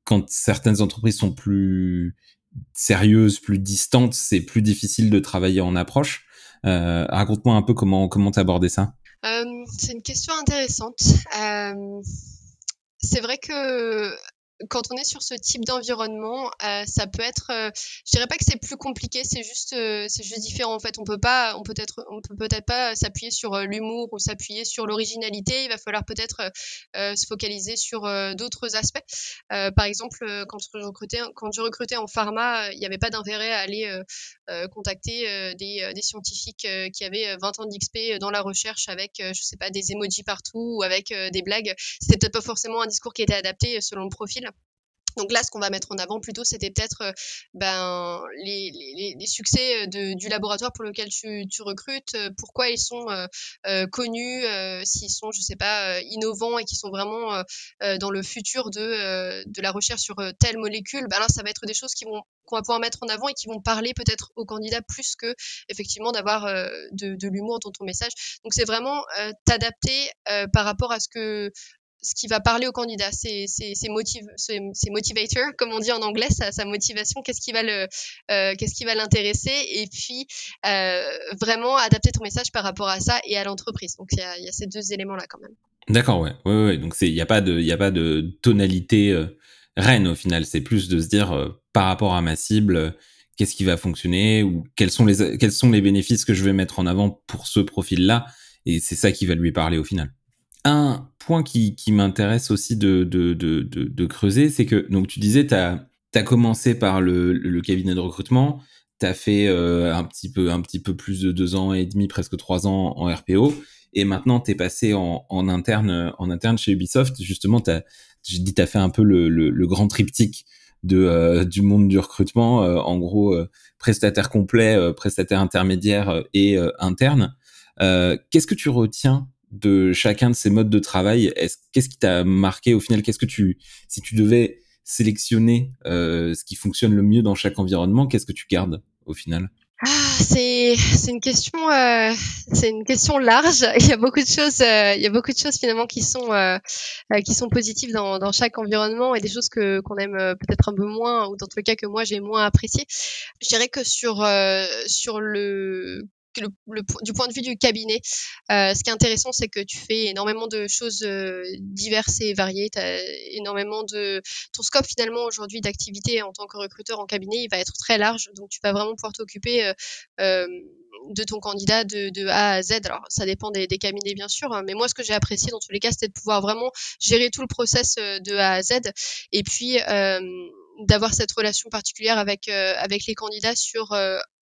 quand certaines entreprises sont plus sérieuses, plus distantes, c'est plus difficile de travailler en approche. Euh, raconte-moi un peu comment comment abordé ça. Euh, c'est une question intéressante. Euh, c'est vrai que quand on est sur ce type d'environnement, euh, ça peut être, euh, je dirais pas que c'est plus compliqué, c'est juste, euh, c'est juste différent en fait. On peut pas, on peut être, on peut peut-être pas s'appuyer sur l'humour ou s'appuyer sur l'originalité. Il va falloir peut-être se focaliser sur d'autres aspects. par exemple, quand je recrutais, quand je recrutais en pharma, il n'y avait pas d'intérêt à aller contacter des, des, scientifiques qui avaient 20 ans d'XP dans la recherche avec, je sais pas, des emojis partout ou avec des blagues. C'était peut-être pas forcément un discours qui était adapté selon le profil. Donc là, ce qu'on va mettre en avant plutôt, c'était peut-être euh, ben, les, succès de, du laboratoire pour lequel tu, recrutes, euh, pourquoi ils sont euh, euh connus, s'ils sont, je sais pas, innovants et qui sont vraiment dans le futur de, la recherche sur telle molécule. Ben là, ça va être des choses qu'on va pouvoir mettre en avant et qui vont parler peut-être aux candidats plus que effectivement d'avoir de, de l'humour dans ton message. Donc c'est vraiment t'adapter par rapport à ce que ce qui va parler au candidat, c'est c'est motive, motivator, comme on dit en anglais, sa, motivation, qu'est-ce qui va le, euh, qu'est-ce qui va l'intéresser, et puis euh, vraiment adapter ton message par rapport à ça et à l'entreprise. Donc il y a, ces deux éléments là quand même. D'accord, ouais, ouais, ouais. Donc il n'y a pas de, tonalité euh, reine au final. C'est plus de se dire par rapport à ma cible, qu'est-ce qui va fonctionner ou quels sont les bénéfices que je vais mettre en avant pour ce profil-là, et c'est ça qui va lui parler au final. Un point qui, m'intéresse aussi de, creuser, c'est que donc tu disais, tu as, commencé par le, cabinet de recrutement, tu as fait euh, un, petit peu, un petit peu plus de deux ans et demi, presque trois ans en RPO, et maintenant tu es passé en, interne, en interne chez Ubisoft. Justement, dit, tu as fait un peu le grand triptyque de, euh, du monde du recrutement, euh, en gros, prestataire complet, prestataire intermédiaire et interne. Qu'est-ce que tu retiens de chacun de ces modes de travail Qu'est-ce qui t'a marqué au final? Qu'est-ce que tu, si tu devais sélectionner euh, ce qui fonctionne le mieux dans chaque environnement, qu'est-ce que tu gardes au final? Ah, c'est une question euh, c'est une question large. Il y a beaucoup de choses euh, il y a beaucoup de choses finalement qui sont euh, euh qui sont positives dans, dans chaque environnement et des choses que qu'on aime euh, peut-être un peu moins ou dans tous les cas que moi j'ai moins apprécié. Je dirais que sur sur le le, du point de vue du cabinet, euh, ce qui est intéressant, c'est que tu fais énormément de choses euh, diverses et variées. Énormément de ton scope finalement aujourd'hui d'activité en tant que recruteur en cabinet, il va être très large. Donc tu vas vraiment pouvoir t'occuper euh, euh de ton candidat de, de, A à Z. Alors ça dépend des, des cabinets bien sûr, hein, mais moi ce que j'ai apprécié dans tous les cas, c'était de pouvoir vraiment gérer tout le process euh, de A à Z et puis d'avoir cette relation particulière avec avec les candidats sur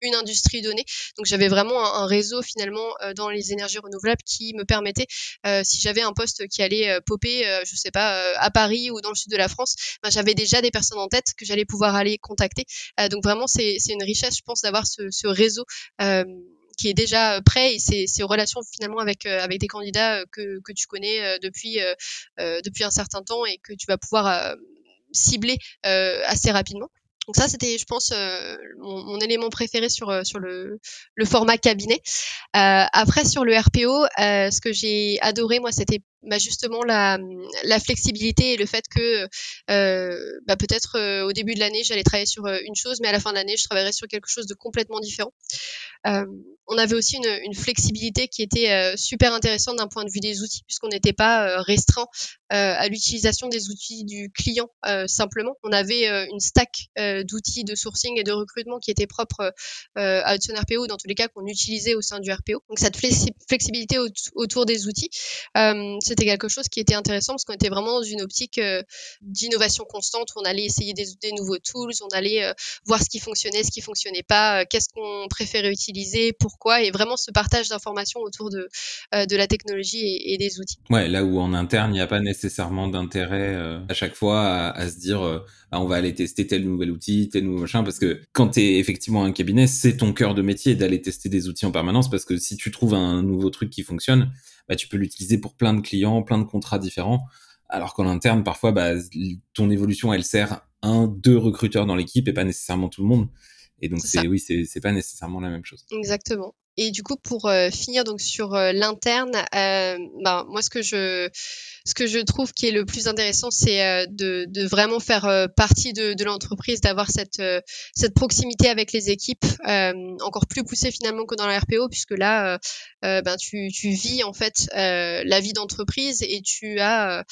une industrie donnée. Donc j'avais vraiment un, réseau finalement euh, dans les énergies renouvelables qui me permettait, euh, si j'avais un poste qui allait euh, popper, je sais pas, à Paris ou dans le sud de la France, ben, j'avais déjà des personnes en tête que j'allais pouvoir aller contacter. donc vraiment c'est une richesse, je pense, d'avoir ce, ce, réseau. qui est déjà prêt et c'est ces relations finalement avec avec des candidats que, que tu connais depuis depuis un certain temps et que tu vas pouvoir cibler assez rapidement. Donc ça, c'était, je pense, euh, mon, mon, élément préféré sur euh, sur le, le format cabinet. Euh, après, sur le RPO, euh, ce que j'ai adoré, moi, c'était bah, justement la, flexibilité et le fait que euh, bah, peut-être euh, au début de l'année j'allais travailler sur euh, une chose, mais à la fin de l'année je travaillerais sur quelque chose de complètement différent. On avait aussi une, flexibilité qui était super intéressante d'un point de vue des outils, puisqu'on n'était pas restreint à l'utilisation des outils du client simplement. On avait une stack d'outils de sourcing et de recrutement qui était propre à Hudson RPO, dans tous les cas qu'on utilisait au sein du RPO. Donc cette flexibilité autour des outils, c'était quelque chose qui était intéressant parce qu'on était vraiment dans une optique euh, d'innovation constante où on allait essayer des, nouveaux tools, on allait euh, voir ce qui fonctionnait, ce qui fonctionnait pas, euh, qu'est-ce qu'on préférait utiliser, pourquoi, et vraiment ce partage d'informations autour de, de la technologie et, des outils. Ouais, là où en interne, il n'y a pas nécessairement d'intérêt à chaque fois à, se dire ah, on va aller tester tel nouvel outil, tel nouveau machin, parce que quand tu es effectivement un cabinet, c'est ton cœur de métier d'aller tester des outils en permanence, parce que si tu trouves un nouveau truc qui fonctionne, bah, tu peux l'utiliser pour plein de clients, plein de contrats différents. Alors qu'en interne, parfois, bah, ton évolution, elle sert un, deux recruteurs dans l'équipe et pas nécessairement tout le monde. Et donc, c'est oui, c'est pas nécessairement la même chose. Exactement. Et du coup, pour euh, finir donc sur euh, l'interne, euh, ben, moi ce que je ce que je trouve qui est le plus intéressant, c'est de, de, vraiment faire partie de, de l'entreprise, d'avoir cette cette proximité avec les équipes, encore plus poussée finalement que dans la RPO, puisque là, ben tu, tu vis en fait la vie d'entreprise et tu as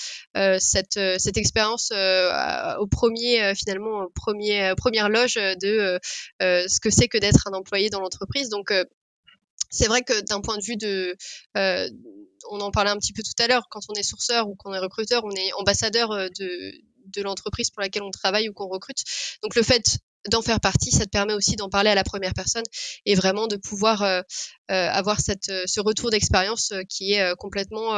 cette cette expérience au premier finalement premier première loge de ce que c'est que d'être un employé dans l'entreprise. Donc c'est vrai que d'un point de vue de, euh, on en parlait un petit peu tout à l'heure, quand on est sourceur ou qu'on est recruteur, on est ambassadeur euh, de, l'entreprise pour laquelle on travaille ou qu'on recrute. Donc le fait d'en faire partie, ça te permet aussi d'en parler à la première personne et vraiment de pouvoir euh, avoir ce retour d'expérience qui est complètement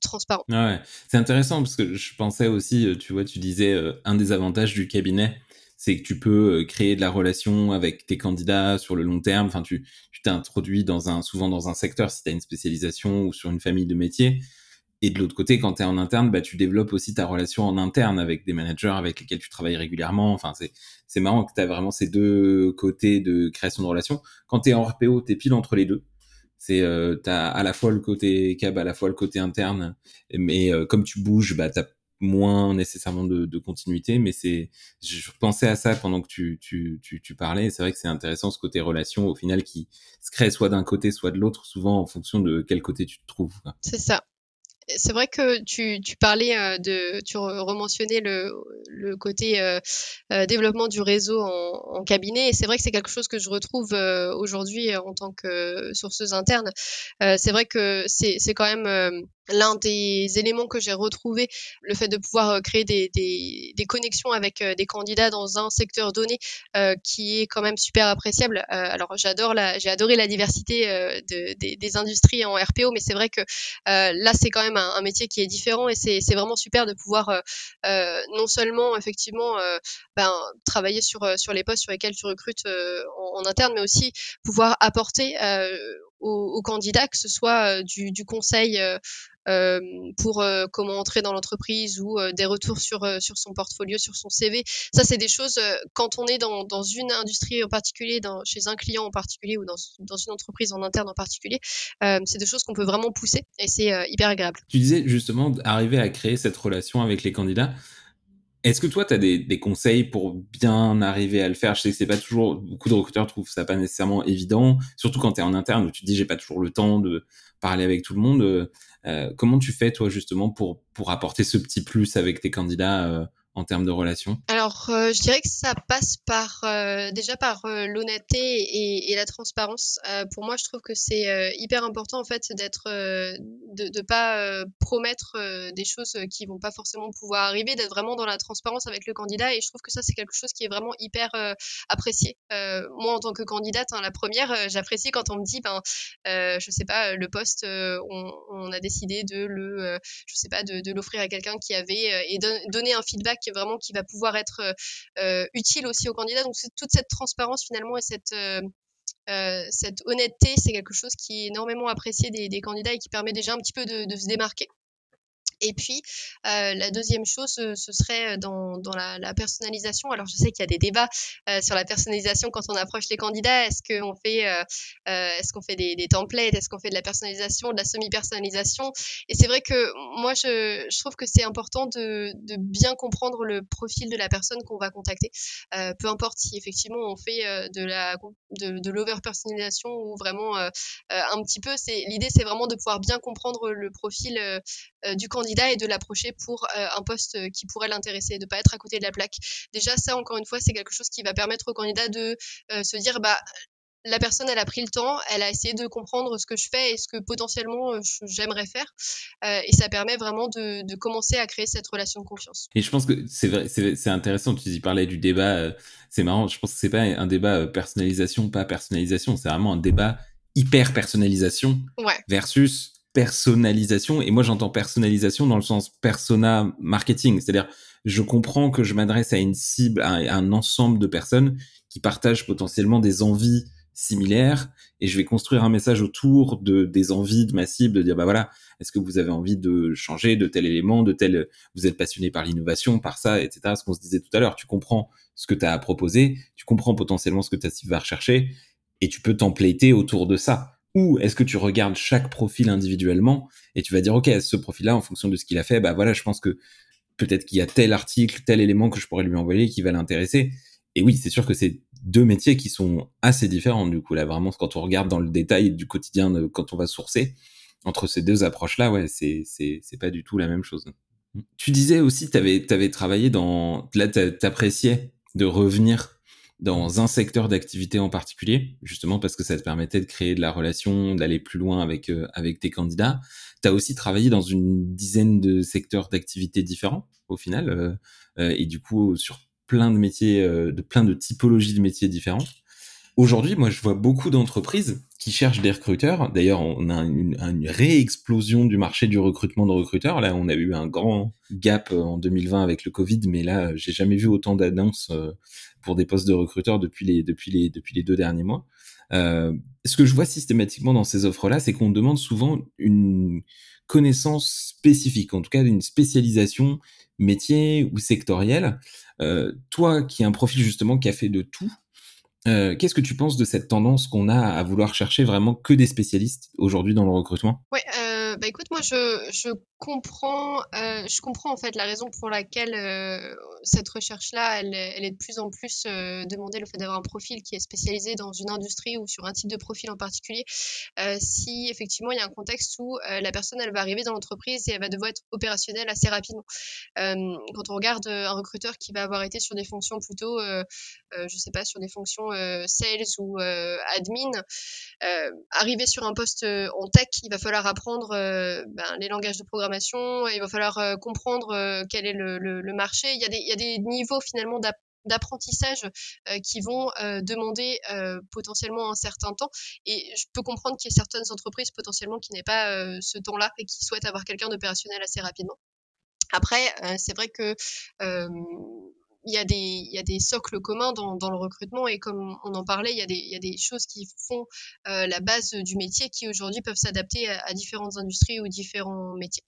transparent. Ouais, c'est intéressant parce que je pensais aussi, tu vois, tu disais un des avantages du cabinet, c'est que tu peux euh, créer de la relation avec tes candidats sur le long terme. Enfin, tu tu t'introduis dans un souvent dans un secteur si tu as une spécialisation ou sur une famille de métiers. Et de l'autre côté, quand tu es en interne, bah, tu développes aussi ta relation en interne avec des managers avec lesquels tu travailles régulièrement. Enfin, c'est, marrant que tu as vraiment ces deux côtés de création de relations. Quand tu es en RPO, tu es pile entre les deux. C'est, euh, tu à la fois le côté cab, à la fois le côté interne. Mais euh, comme tu bouges, bah, tu moins nécessairement de, continuité, mais c'est, je pensais à ça pendant que tu, tu, tu, tu parlais. C'est vrai que c'est intéressant ce côté relation au final qui se crée soit d'un côté, soit de l'autre, souvent en fonction de quel côté tu te trouves. C'est ça c'est vrai que tu, tu parlais euh, de, tu rementionnais le, le côté euh, euh, développement du réseau en, cabinet, et c'est vrai que c'est quelque chose que je retrouve aujourd'hui en tant que sourceuse interne. c'est vrai que c'est quand même l'un des éléments que j'ai retrouvé, le fait de pouvoir créer des, des, connexions avec des candidats dans un secteur donné, euh, qui est quand même super appréciable. Euh, alors j'adore la, j'ai adoré la diversité euh, de, des, industries en RPO, mais c'est vrai que là c'est quand même un, métier qui est différent et c'est, vraiment super de pouvoir non seulement effectivement ben, travailler sur sur les postes sur lesquels tu recrutes en, interne, mais aussi pouvoir apporter aux, aux, candidats, que ce soit du, conseil euh, pour euh, comment entrer dans l'entreprise ou euh, des retours sur, sur son portfolio, sur son CV. Ça, c'est des choses, quand on est dans, une industrie en particulier, chez un client en particulier ou dans, une entreprise en interne en particulier, c'est des choses qu'on peut vraiment pousser et c'est hyper agréable. Tu disais justement arriver à créer cette relation avec les candidats. Est-ce que toi, tu as des, des, conseils pour bien arriver à le faire? Je sais que c'est pas toujours, beaucoup de recruteurs trouvent ça pas nécessairement évident, surtout quand tu es en interne où tu te dis j'ai pas toujours le temps de parler avec tout le monde. Euh, comment tu fais toi justement pour pour apporter ce petit plus avec tes candidats euh, en termes de relations Alors, euh, je dirais que ça passe par euh, déjà par euh, l'honnêteté et, la transparence. Pour moi, je trouve que c'est hyper important en fait d'être, de ne pas promettre des choses qui vont pas forcément pouvoir arriver, d'être vraiment dans la transparence avec le candidat. Et je trouve que ça, c'est quelque chose qui est vraiment hyper apprécié. moi, en tant que candidate, hein, la première, j'apprécie quand on me dit, ben, je sais pas, le poste, on, a décidé de le, je sais pas, de l'offrir à quelqu'un qui avait et donner un feedback vraiment qui va pouvoir être euh, euh, utile aussi aux candidats. Donc toute cette transparence finalement et cette euh, cette honnêteté, c'est quelque chose qui est énormément apprécié des, candidats et qui permet déjà un petit peu de se démarquer. Et puis, la deuxième chose, ce serait dans, la, personnalisation. Alors, je sais qu'il y a des débats sur la personnalisation quand on approche les candidats. Est-ce qu'on fait, est-ce qu'on fait des, templates? Est-ce qu'on fait de la personnalisation, de la semi-personnalisation? Et c'est vrai que moi, je, trouve que c'est important de, bien comprendre le profil de la personne qu'on va contacter. peu importe si effectivement on fait de l'over-personnalisation ou vraiment un petit peu. L'idée, c'est vraiment de pouvoir bien comprendre le profil du candidat et de l'approcher pour euh, un poste qui pourrait l'intéresser, de pas être à côté de la plaque. Déjà, ça, encore une fois, c'est quelque chose qui va permettre au candidat de euh, se dire, bah, la personne, elle a pris le temps, elle a essayé de comprendre ce que je fais et ce que potentiellement euh, j'aimerais faire. Euh, et ça permet vraiment de, de, commencer à créer cette relation de confiance. Et je pense que c'est vrai, c'est intéressant, tu y parlais du débat, c'est marrant, je pense que c'est pas un débat personnalisation, pas personnalisation, c'est vraiment un débat hyper personnalisation ouais. versus personnalisation. Et moi, j'entends personnalisation dans le sens persona marketing. C'est-à-dire, je comprends que je m'adresse à une cible, à un ensemble de personnes qui partagent potentiellement des envies similaires et je vais construire un message autour de des envies de ma cible de dire bah voilà est-ce que vous avez envie de changer de tel élément de tel vous êtes passionné par l'innovation par ça etc ce qu'on se disait tout à l'heure tu comprends ce que tu as à proposer tu comprends potentiellement ce que ta cible va rechercher et tu peux templater autour de ça. Ou est-ce que tu regardes chaque profil individuellement et tu vas dire, OK, ce profil-là, en fonction de ce qu'il a fait, bah voilà, je pense que peut-être qu'il y a tel article, tel élément que je pourrais lui envoyer qui va l'intéresser. Et oui, c'est sûr que c'est deux métiers qui sont assez différents, du coup, là, vraiment, quand on regarde dans le détail du quotidien, quand on va sourcer, entre ces deux approches-là, ouais, c'est, c'est, c'est pas du tout la même chose. Tu disais aussi, tu avais, travaillé dans, là, t'appréciais de revenir dans un secteur d'activité en particulier, justement parce que ça te permettait de créer de la relation, d'aller plus loin avec euh, avec tes candidats. Tu as aussi travaillé dans une dizaine de secteurs d'activité différents au final, euh, euh, et du coup sur plein de métiers, de plein de typologies de métiers différents. Aujourd'hui, moi, je vois beaucoup d'entreprises qui cherchent des recruteurs. D'ailleurs, on a une, une, réexplosion du marché du recrutement de recruteurs. Là, on a eu un grand gap en 2020 avec le Covid, mais là, j'ai jamais vu autant d'annonces pour des postes de recruteurs depuis les, depuis les, depuis les deux derniers mois. Euh, ce que je vois systématiquement dans ces offres-là, c'est qu'on demande souvent une connaissance spécifique, en tout cas une spécialisation métier ou sectorielle. Euh, toi, qui as un profil justement qui a fait de tout, euh, qu'est-ce que tu penses de cette tendance qu'on a à vouloir chercher vraiment que des spécialistes aujourd'hui dans le recrutement? Bah écoute, moi je, comprends, euh, je comprends en fait la raison pour laquelle euh, cette recherche-là, elle, est de plus en plus euh, demandée, le fait d'avoir un profil qui est spécialisé dans une industrie ou sur un type de profil en particulier. Si effectivement il y a un contexte où la personne elle va arriver dans l'entreprise et elle va devoir être opérationnelle assez rapidement. quand on regarde un recruteur qui va avoir été sur des fonctions plutôt, je sais pas, sur des fonctions sales ou admin, arriver sur un poste en tech, il va falloir apprendre ben, les langages de programmation, il va falloir comprendre quel est le, marché. Il y, a des, il y a des niveaux finalement d'apprentissage qui vont demander potentiellement un certain temps. Et je peux comprendre qu'il y ait certaines entreprises potentiellement qui n'aient pas ce temps-là et qui souhaitent avoir quelqu'un d'opérationnel assez rapidement. Après, c'est vrai que il y, a des, socles communs dans, le recrutement et comme on en parlait, il y a des, choses qui font euh, la base du métier qui aujourd'hui peuvent s'adapter à, différentes industries ou différents métiers.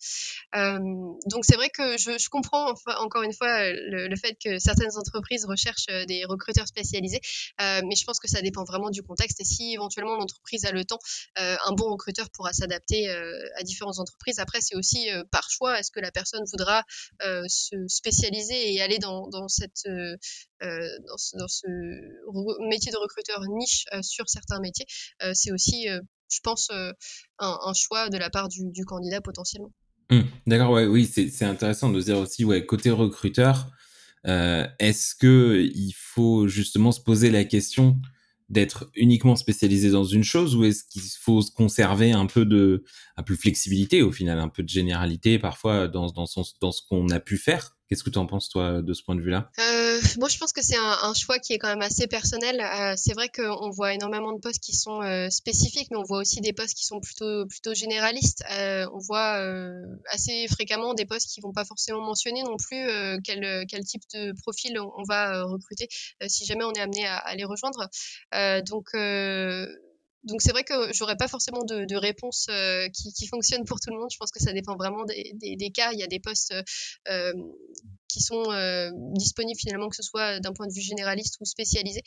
Euh, donc c'est vrai que je, comprends encore une fois le, fait que certaines entreprises recherchent euh, des recruteurs spécialisés, mais je pense que ça dépend vraiment du contexte et si éventuellement l'entreprise a le temps, un bon recruteur pourra s'adapter à différentes entreprises. Après c'est aussi par choix, est-ce que la personne voudra se spécialiser et aller dans, dans cette euh, euh, dans, ce, métier de recruteur niche euh, sur certains métiers, c'est aussi, je pense, un, choix de la part du, candidat potentiellement. Mmh, D'accord, ouais, oui, c'est intéressant de se dire aussi, ouais, côté recruteur, est-ce que il faut justement se poser la question d'être uniquement spécialisé dans une chose ou est-ce qu'il faut conserver un peu de un peu flexibilité au final, un peu de généralité parfois dans, dans, son, dans ce qu'on a pu faire? Qu'est-ce que tu en penses, toi, de ce point de vue-là? Euh, Moi, je pense que c'est un, choix qui est quand même assez personnel. Euh, c'est vrai qu'on voit énormément de postes qui sont euh, spécifiques, mais on voit aussi des postes qui sont plutôt, plutôt généralistes. On voit assez fréquemment des postes qui vont pas forcément mentionner non plus quel, quel type de profil on, on va recruter si jamais on est amené à, à les rejoindre. donc, donc c'est vrai que j'aurais pas forcément de, de réponse euh, qui, qui, fonctionne pour tout le monde. Je pense que ça dépend vraiment des, cas. Il y a des postes euh, qui sont euh, disponibles finalement, que ce soit d'un point de vue généraliste ou spécialisé.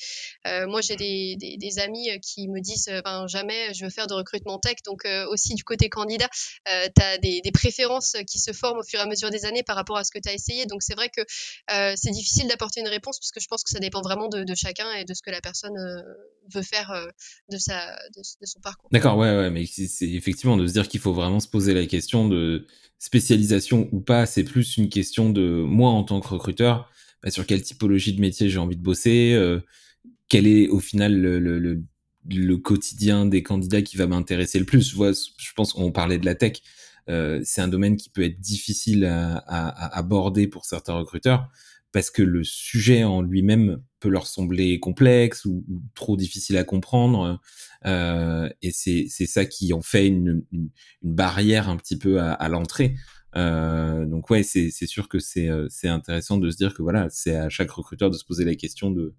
Euh, moi, j'ai des, amis euh, qui me disent ben, jamais je veux faire de recrutement tech. Donc, euh, aussi du côté candidat, euh, tu as des, préférences qui se forment au fur et à mesure des années par rapport à ce que tu as essayé. Donc, c'est vrai que c'est difficile d'apporter une réponse puisque je pense que ça dépend vraiment de, chacun et de ce que la personne veut faire de, sa, de son parcours. D'accord, ouais, ouais, mais c'est effectivement de se dire qu'il faut vraiment se poser la question de spécialisation ou pas, c'est plus une question de moi en tant que recruteur, bah, sur quelle typologie de métier j'ai envie de bosser, euh, quel est au final le, le, quotidien des candidats qui va m'intéresser le plus. Je, je pense qu'on parlait de la tech, euh, c'est un domaine qui peut être difficile à, aborder pour certains recruteurs parce que le sujet en lui-même peut leur sembler complexe ou, trop difficile à comprendre. Euh, et c'est ça qui en fait une, une, barrière un petit peu à l'entrée. Euh, donc ouais, c'est sûr que c'est euh, c'est intéressant de se dire que voilà, c'est à chaque recruteur de se poser la question de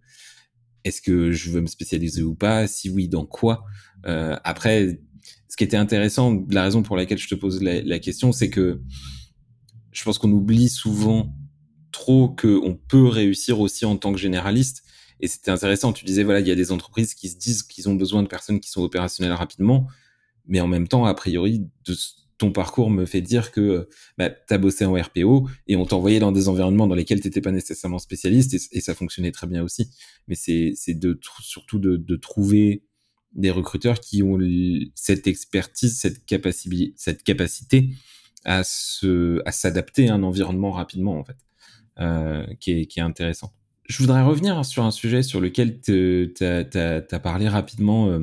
est-ce que je veux me spécialiser ou pas? Si oui, dans quoi? Euh, Après, ce qui était intéressant, la raison pour laquelle je te pose la, la question, c'est que je pense qu'on oublie souvent trop qu'on peut réussir aussi en tant que généraliste. Et c'était intéressant. Tu disais, voilà, il y a des entreprises qui se disent qu'ils ont besoin de personnes qui sont opérationnelles rapidement, mais en même temps, a priori, de ton parcours me fait dire que bah, tu as bossé en RPO et on t'envoyait dans des environnements dans lesquels tu n'étais pas nécessairement spécialiste et, ça fonctionnait très bien aussi. Mais c'est de, surtout de, de, trouver des recruteurs qui ont cette expertise, cette capacité, cette capacité à se à s'adapter à un environnement rapidement en fait, euh, qui, est, qui est intéressant. Je voudrais revenir sur un sujet sur lequel tu as, parlé rapidement euh,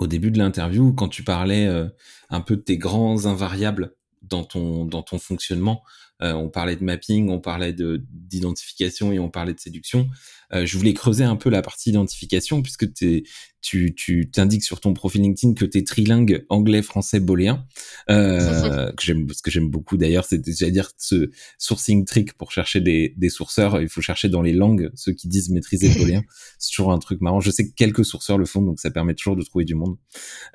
au début de l'interview, quand tu parlais euh, un peu de tes grands invariables dans ton, fonctionnement. Euh, on parlait de mapping, on parlait de d'identification et on parlait de séduction. Euh, je voulais creuser un peu la partie identification puisque tu tu t'indiques sur ton profil LinkedIn que tu es trilingue anglais, français, boléen, euh, que j'aime, ce que j'aime beaucoup d'ailleurs, c'est à dire ce sourcing trick pour chercher des, des sourceurs. Il faut chercher dans les langues ceux qui disent maîtriser le boléen. c'est toujours un truc marrant. Je sais que quelques sourceurs le font, donc ça permet toujours de trouver du monde.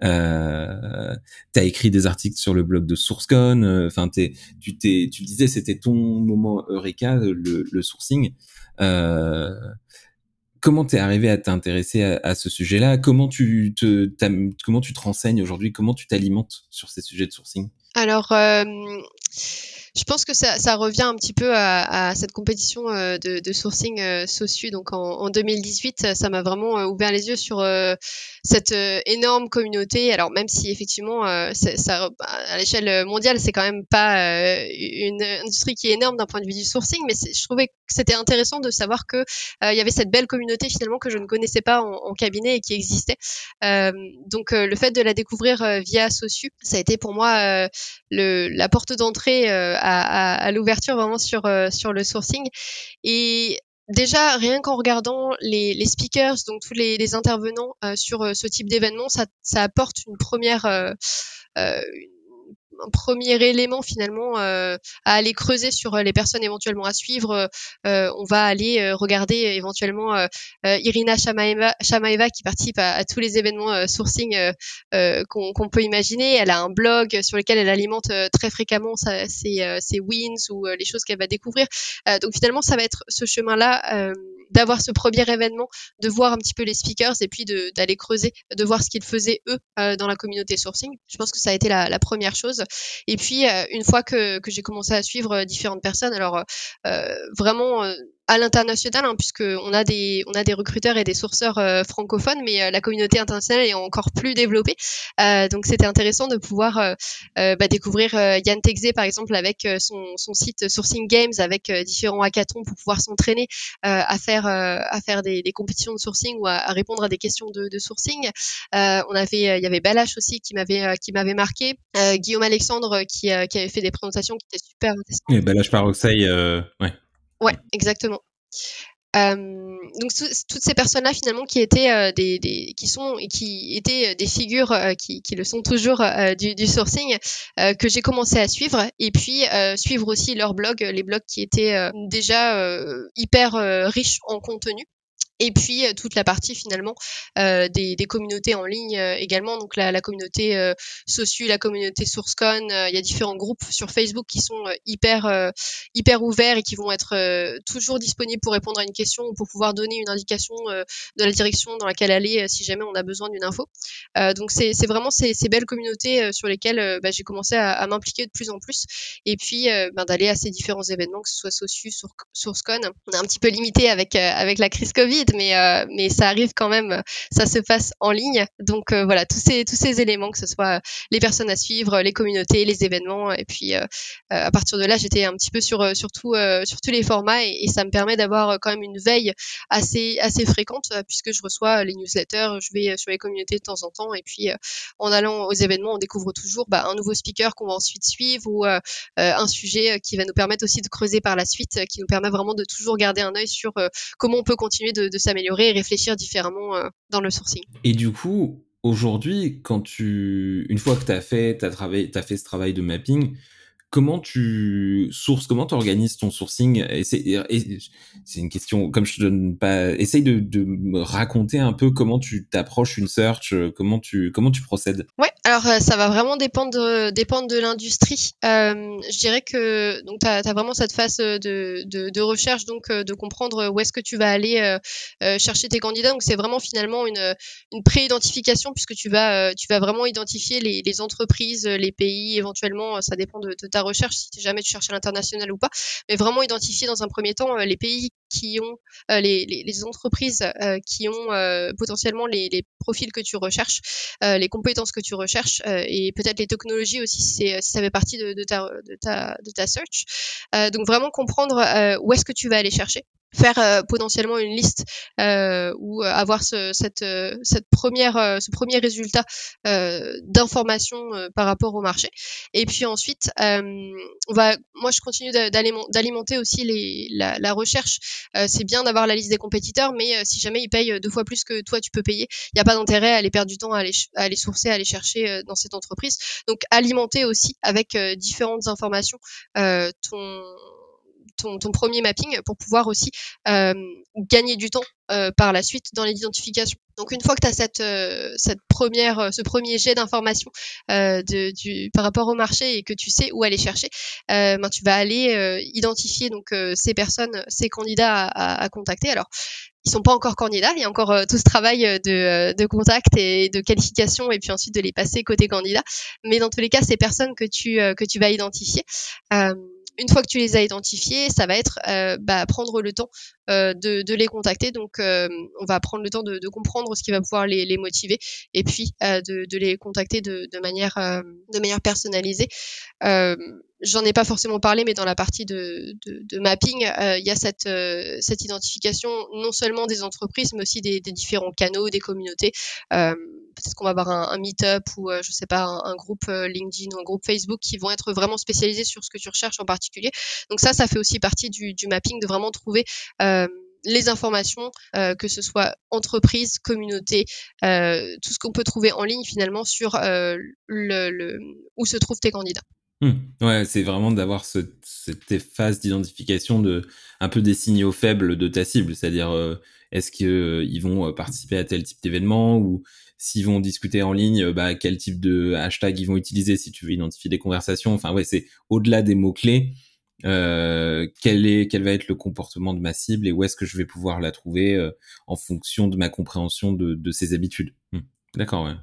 Euh, tu as écrit des articles sur le blog de SourceCon. Euh, enfin, tu t'es, tu disais c'était ton moment eureka, le, le sourcing. Euh, comment t'es arrivé à t'intéresser à, ce sujet-là? Comment tu te comment tu te renseignes aujourd'hui? Comment tu t'alimentes sur ces sujets de sourcing? Alors, euh, je pense que ça, ça, revient un petit peu à, à cette compétition euh, de, de, sourcing euh, SOSU. Donc en, en 2018, ça m'a vraiment euh, ouvert les yeux sur euh, cette énorme communauté. Alors même si effectivement, ça, à l'échelle mondiale, c'est quand même pas une industrie qui est énorme d'un point de vue du sourcing, mais je trouvais que c'était intéressant de savoir que il y avait cette belle communauté finalement que je ne connaissais pas en, en cabinet et qui existait. donc le fait de la découvrir via SOSU, ça a été pour moi le, la porte d'entrée à, l'ouverture vraiment sur, euh, sur le sourcing. Et déjà, rien qu'en regardant les, les, speakers, donc tous les, les intervenants euh, sur euh, ce type d'événement, ça, ça, apporte une première, euh, un premier élément finalement euh, à aller creuser sur euh, les personnes éventuellement à suivre. Euh, on va aller regarder éventuellement Irina Shamaeva, qui participe à, tous les événements sourcing qu'on peut imaginer. Elle a un blog sur lequel elle alimente très fréquemment ses, ses, wins ou les choses qu'elle va découvrir. donc finalement, ça va être ce chemin-là d'avoir ce premier événement, de voir un petit peu les speakers et puis d'aller creuser, de voir ce qu'ils faisaient eux euh, dans la communauté sourcing. Je pense que ça a été la, la première chose. Et puis euh, une fois que, que j'ai commencé à suivre euh, différentes personnes, alors vraiment à l'international, hein, puisque on a des on a des recruteurs et des sourceurs euh, francophones, mais euh, la communauté internationale est encore plus développée. Euh, donc c'était intéressant de pouvoir euh, bah, découvrir Yann Texé par exemple avec son, son site Sourcing Games, avec différents hackathons pour pouvoir s'entraîner à faire à faire des, des, compétitions de sourcing ou à, à, répondre à des questions de, de sourcing. on avait il y avait Balash aussi qui m'avait qui m'avait marqué, Guillaume Alexandre qui, qui avait fait des présentations qui étaient super intéressantes. Et Balash Paroxy, ouais. Ouais, exactement. Euh, donc toutes ces personnes-là finalement qui étaient euh, des, des, qui sont et qui étaient des figures euh, qui, qui, le sont toujours du, du, sourcing que j'ai commencé à suivre et puis suivre aussi leurs blogs, les blogs qui étaient déjà hyper riches en contenu et puis euh, toute la partie finalement euh, des, des, communautés en ligne euh, également, donc la, la communauté euh, Sosu, la communauté SourceCon, il y a différents groupes sur Facebook qui sont hyper hyper ouverts et qui vont être toujours disponibles pour répondre à une question ou pour pouvoir donner une indication de la direction dans laquelle aller si jamais on a besoin d'une info. donc c'est vraiment ces, ces, belles communautés sur lesquelles bah, j'ai commencé à, à m'impliquer de plus en plus et puis bah, d'aller à ces différents événements, que ce soit Sosu, SourceCon. On est un petit peu limité avec avec la crise Covid mais euh, mais ça arrive quand même, ça se passe en ligne. Donc euh, voilà, tous ces tous ces éléments, que ce soit les personnes à suivre, les communautés, les événements, et puis euh, à partir de là, j'étais un petit peu sur sur tout tous les formats et, ça me permet d'avoir quand même une veille assez assez fréquente puisque je reçois les newsletters, je vais sur les communautés de temps en temps et puis en allant aux événements, on découvre toujours bah, un nouveau speaker qu'on va ensuite suivre ou un sujet qui va nous permettre aussi de creuser par la suite, qui nous permet vraiment de toujours garder un œil sur comment on peut continuer de, s'améliorer et réfléchir différemment euh, dans le sourcing. Et du coup, aujourd'hui, quand tu, une fois que tu as fait, as travaillé, as fait ce travail de mapping, comment tu sources, comment tu organises ton sourcing C'est une question, comme je te donne pas, essaye de, me raconter un peu comment tu t'approches une search, comment tu, comment tu procèdes. Ouais, alors, ça va vraiment dépendre de, dépendre de l'industrie. Euh, je dirais que donc tu as, vraiment cette phase de, de, recherche, donc de comprendre où est-ce que tu vas aller euh, chercher tes candidats. Donc, c'est vraiment finalement une, une pré-identification puisque tu vas, tu vas vraiment identifier les, les entreprises, les pays, éventuellement, ça dépend de, de ta recherche, si jamais tu cherches à l'international ou pas, mais vraiment identifier dans un premier temps les pays qui ont euh, les, les, les, entreprises euh, qui ont euh, potentiellement les, les, profils que tu recherches, les compétences que tu recherches et peut-être les technologies aussi si, si ça fait partie de, de, ta, de, ta, de ta search. donc vraiment comprendre où est-ce que tu vas aller chercher faire euh, potentiellement une liste euh, ou euh, avoir ce, cette, euh, cette première, ce premier résultat d'information par rapport au marché. Et puis ensuite, on va, moi je continue d'alimenter aussi les, la, la recherche. c'est bien d'avoir la liste des compétiteurs, mais si jamais ils payent deux fois plus que toi tu peux payer, il n'y a pas d'intérêt à aller perdre du temps à aller, à aller sourcer, à aller chercher dans cette entreprise. Donc alimenter aussi avec différentes informations ton ton, ton, premier mapping pour pouvoir aussi euh, gagner du temps euh, par la suite dans l'identification. Donc une fois que tu as cette, euh, cette première, euh, ce premier jet d'information euh, du, par rapport au marché et que tu sais où aller chercher, ben, tu vas aller identifier donc ces personnes, ces candidats à, à, contacter. Alors ils sont pas encore candidats, il y a encore tout ce travail de, de contact et de qualification et puis ensuite de les passer côté candidat. Mais dans tous les cas, ces personnes que tu, que tu vas identifier, une fois que tu les as identifiés, ça va être euh, bah, prendre le temps euh, de, les contacter. Donc, euh, on va prendre le temps de, comprendre ce qui va pouvoir les, motiver et puis de, de, les contacter de, manière, de manière personnalisée. J'en ai pas forcément parlé, mais dans la partie de, de mapping, il y a cette, cette identification non seulement des entreprises, mais aussi des, des différents canaux, des communautés peut-être qu'on va avoir un, un meet-up ou je sais pas un, groupe LinkedIn ou un groupe Facebook qui vont être vraiment spécialisés sur ce que tu recherches en particulier. Donc ça, ça fait aussi partie du, du mapping de vraiment trouver euh, les informations, euh, que ce soit entreprise, communauté, euh, tout ce qu'on peut trouver en ligne finalement sur euh, le, le, où se trouvent tes candidats. Mmh. Ouais, c'est vraiment d'avoir ce, cette phase d'identification de un peu des signaux faibles de ta cible, c'est-à-dire euh, est-ce qu'ils euh, vont participer à tel type d'événement ou s'ils vont discuter en ligne, bah, quel type de hashtag ils vont utiliser si tu veux identifier des conversations. Enfin ouais, c'est au-delà des mots clés euh, quel est quel va être le comportement de ma cible et où est-ce que je vais pouvoir la trouver euh, en fonction de ma compréhension de, de ses habitudes. Hmm. D'accord, ouais.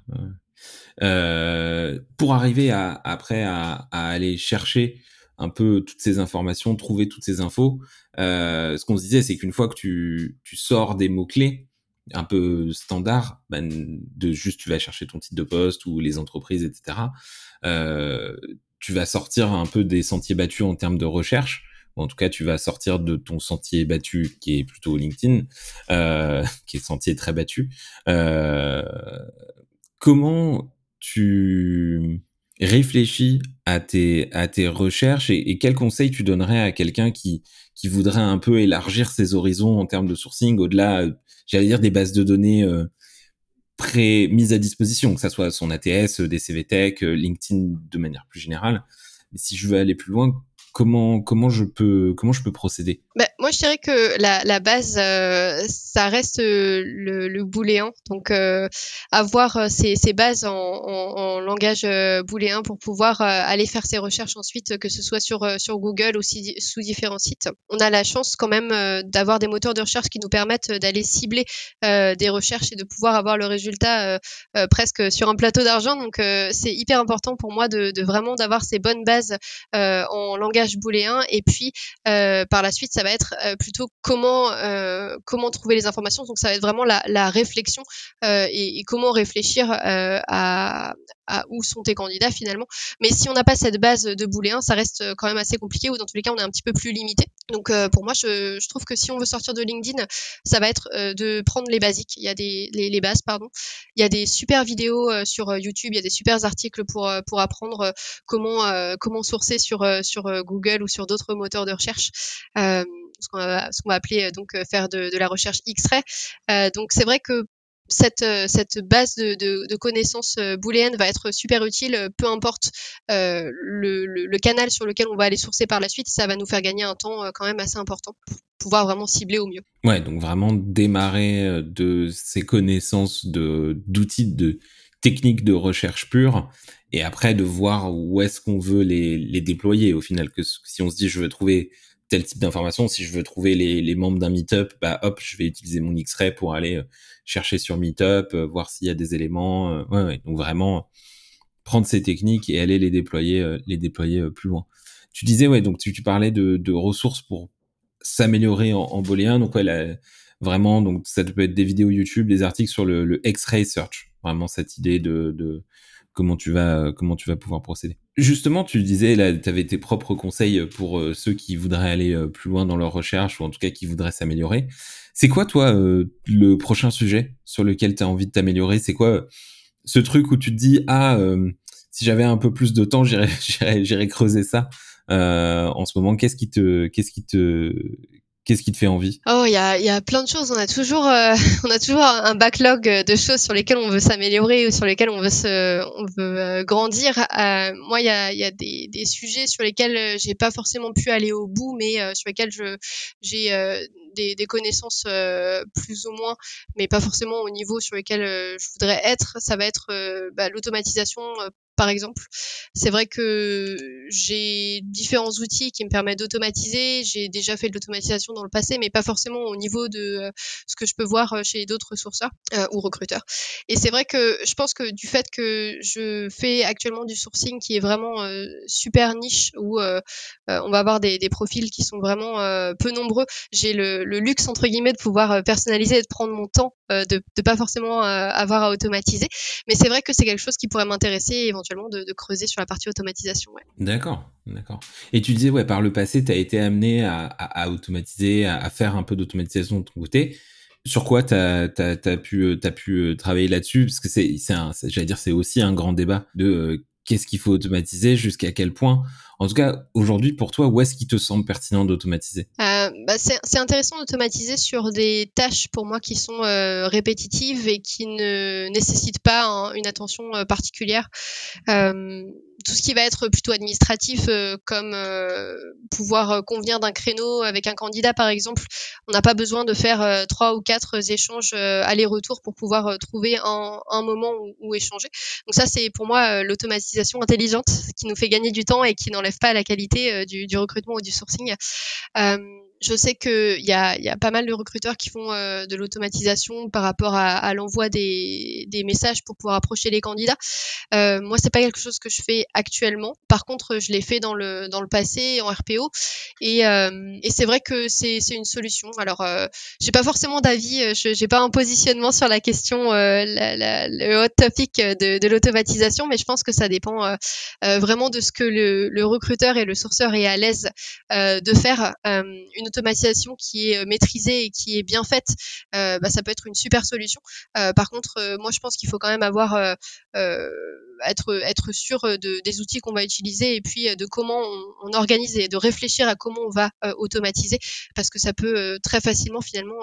Euh, pour arriver à, après à, aller chercher un peu toutes ces informations, trouver toutes ces infos, euh, ce qu'on se disait, c'est qu'une fois que tu, tu sors des mots-clés, un peu standard, ben, de juste tu vas chercher ton titre de poste ou les entreprises, etc. Euh, tu vas sortir un peu des sentiers battus en termes de recherche. en tout cas, tu vas sortir de ton sentier battu qui est plutôt LinkedIn, qui est sentier très battu. Comment tu réfléchis à tes, à tes recherches et, et quels conseils tu donnerais à quelqu'un qui, qui voudrait un peu élargir ses horizons en termes de sourcing au-delà, j'allais dire, des bases de données euh, pré mise à disposition, que ça soit son ATS, des CVTech, euh, LinkedIn de manière plus générale. Si je veux aller plus loin, comment comment je peux comment je peux procéder? Bah, moi je dirais que la, la base euh, ça reste euh, le, le donc euh, avoir euh, ces, bases en, en, en langage euh, booléen pour pouvoir aller faire ses recherches ensuite que ce soit sur sur Google ou si, sous différents sites on a la chance quand même d'avoir des moteurs de recherche qui nous permettent d'aller cibler des recherches et de pouvoir avoir le résultat presque sur un plateau d'argent. Donc c'est hyper important pour moi de, de vraiment d'avoir ces bonnes bases en langage booléen. Et puis par la suite va être euh, plutôt comment euh, comment trouver les informations. Donc ça va être vraiment la, la réflexion et, et, comment réfléchir à, à, où sont tes candidats finalement. Mais si on n'a pas cette base de booléen ça reste quand même assez compliqué ou dans tous les cas on est un petit peu plus limité donc pour moi je, trouve que si on veut sortir de LinkedIn ça va être de prendre les basiques il y a des bases pardon il y a des super vidéos sur YouTube il y a des super articles pour pour apprendre comment comment sourcer sur sur Google ou sur d'autres moteurs de recherche. Euh, ce qu'on va, appeler donc euh, faire de, la recherche X-ray. Euh, donc c'est vrai que cette, cette base de, de, de, connaissances booléennes va être super utile, peu importe euh, le, canal sur lequel on va aller sourcer par la suite, ça va nous faire gagner un temps quand même assez important pour pouvoir vraiment cibler au mieux. Ouais, donc vraiment démarrer de ces connaissances d'outils de techniques de recherche pure et après de voir où est-ce qu'on veut les, déployer au final que si on se dit je veux trouver tel type d'information si je veux trouver les, membres d'un meetup bah hop je vais utiliser mon X-ray pour aller euh, chercher sur meetup euh, voir s'il y a des éléments euh, ouais, ouais, donc vraiment prendre ces techniques et aller les déployer les déployer plus loin. Tu disais ouais donc tu, parlais de, ressources pour s'améliorer en, en booléen. Donc ouais vraiment donc ça peut être des vidéos YouTube des articles sur le, le X-ray search. Vraiment cette idée de, de comment tu vas comment tu vas pouvoir procéder. Justement, tu disais là, tu avais tes propres conseils pour euh, ceux qui voudraient aller euh, plus loin dans leur recherche ou en tout cas qui voudraient s'améliorer. C'est quoi toi euh, le prochain sujet sur lequel tu as envie de t'améliorer? C'est quoi ce truc où tu te dis ah si j'avais un peu plus de temps, j'irais creuser ça. en ce moment, qu'est-ce qui te qu'est-ce qui te Qu'est-ce qui te fait envie? Oh, il y a, y a plein de choses. On a toujours, euh, on a toujours un backlog de choses sur lesquelles on veut s'améliorer ou sur lesquelles on veut se, on veut euh, grandir. Euh, moi, il y a, y a des, des, sujets sur lesquels j'ai pas forcément pu aller au bout, mais sur lesquels je, j'ai des, des, connaissances plus ou moins, mais pas forcément au niveau sur lequel je voudrais être. Ça va être bah, l'automatisation par exemple. C'est vrai que j'ai différents outils qui me permettent d'automatiser. J'ai déjà fait de l'automatisation dans le passé, mais pas forcément au niveau de euh, ce que je peux voir euh, chez d'autres sourceurs euh, ou recruteurs. Et c'est vrai que je pense que du fait que je fais actuellement du sourcing qui est vraiment super niche, où on va avoir des, des, profils qui sont vraiment peu nombreux, j'ai le, le, luxe entre guillemets de pouvoir personnaliser et de prendre mon temps, de ne pas forcément avoir à automatiser. Mais c'est vrai que c'est quelque chose qui pourrait m'intéresser éventuellement de, creuser sur la partie automatisation. D'accord, d'accord. Et tu disais, ouais, par le passé, tu as été amené à, automatiser, à, faire un peu d'automatisation de ton côté. Sur quoi tu as, pu, as pu euh, travailler là-dessus? Parce que c'est, dire, c'est aussi un grand débat de euh, qu'est-ce qu'il faut automatiser, jusqu'à quel point. En tout cas, aujourd'hui, pour toi, où est-ce qu'il te semble pertinent d'automatiser? Euh, bah C'est intéressant d'automatiser sur des tâches pour moi qui sont euh, répétitives et qui ne nécessitent pas une attention euh, particulière. Tout ce qui va être plutôt administratif, euh, comme euh, pouvoir euh, convenir d'un créneau avec un candidat, par exemple, on n'a pas besoin de faire trois ou quatre échanges aller-retour pour pouvoir trouver un, moment où, échanger. Donc ça, c'est pour moi l'automatisation intelligente qui nous fait gagner du temps et qui n'enlève pas la qualité du, du, recrutement ou du sourcing. Je sais qu'il y a, y a pas mal de recruteurs qui font euh, de l'automatisation par rapport à, à l'envoi des, des, messages pour pouvoir approcher les candidats. Euh, moi, c'est pas quelque chose que je fais actuellement. Par contre, je l'ai fait dans le dans le passé en RPO et, euh, et c'est vrai que c'est une solution. Alors, euh, j'ai pas forcément d'avis. Euh, je j'ai pas un positionnement sur la question, euh, la, la, le hot topic de, de l'automatisation, mais je pense que ça dépend vraiment de ce que le, le, recruteur et le sourceur est à l'aise de faire. une automatisation qui est euh, maîtrisée et qui est bien faite, euh, bah, ça peut être une super solution. Euh, par contre, moi, je pense qu'il faut quand même avoir être sûr de, des outils qu'on va utiliser et puis de comment on, organise et de réfléchir à comment on va automatiser parce que ça peut très facilement finalement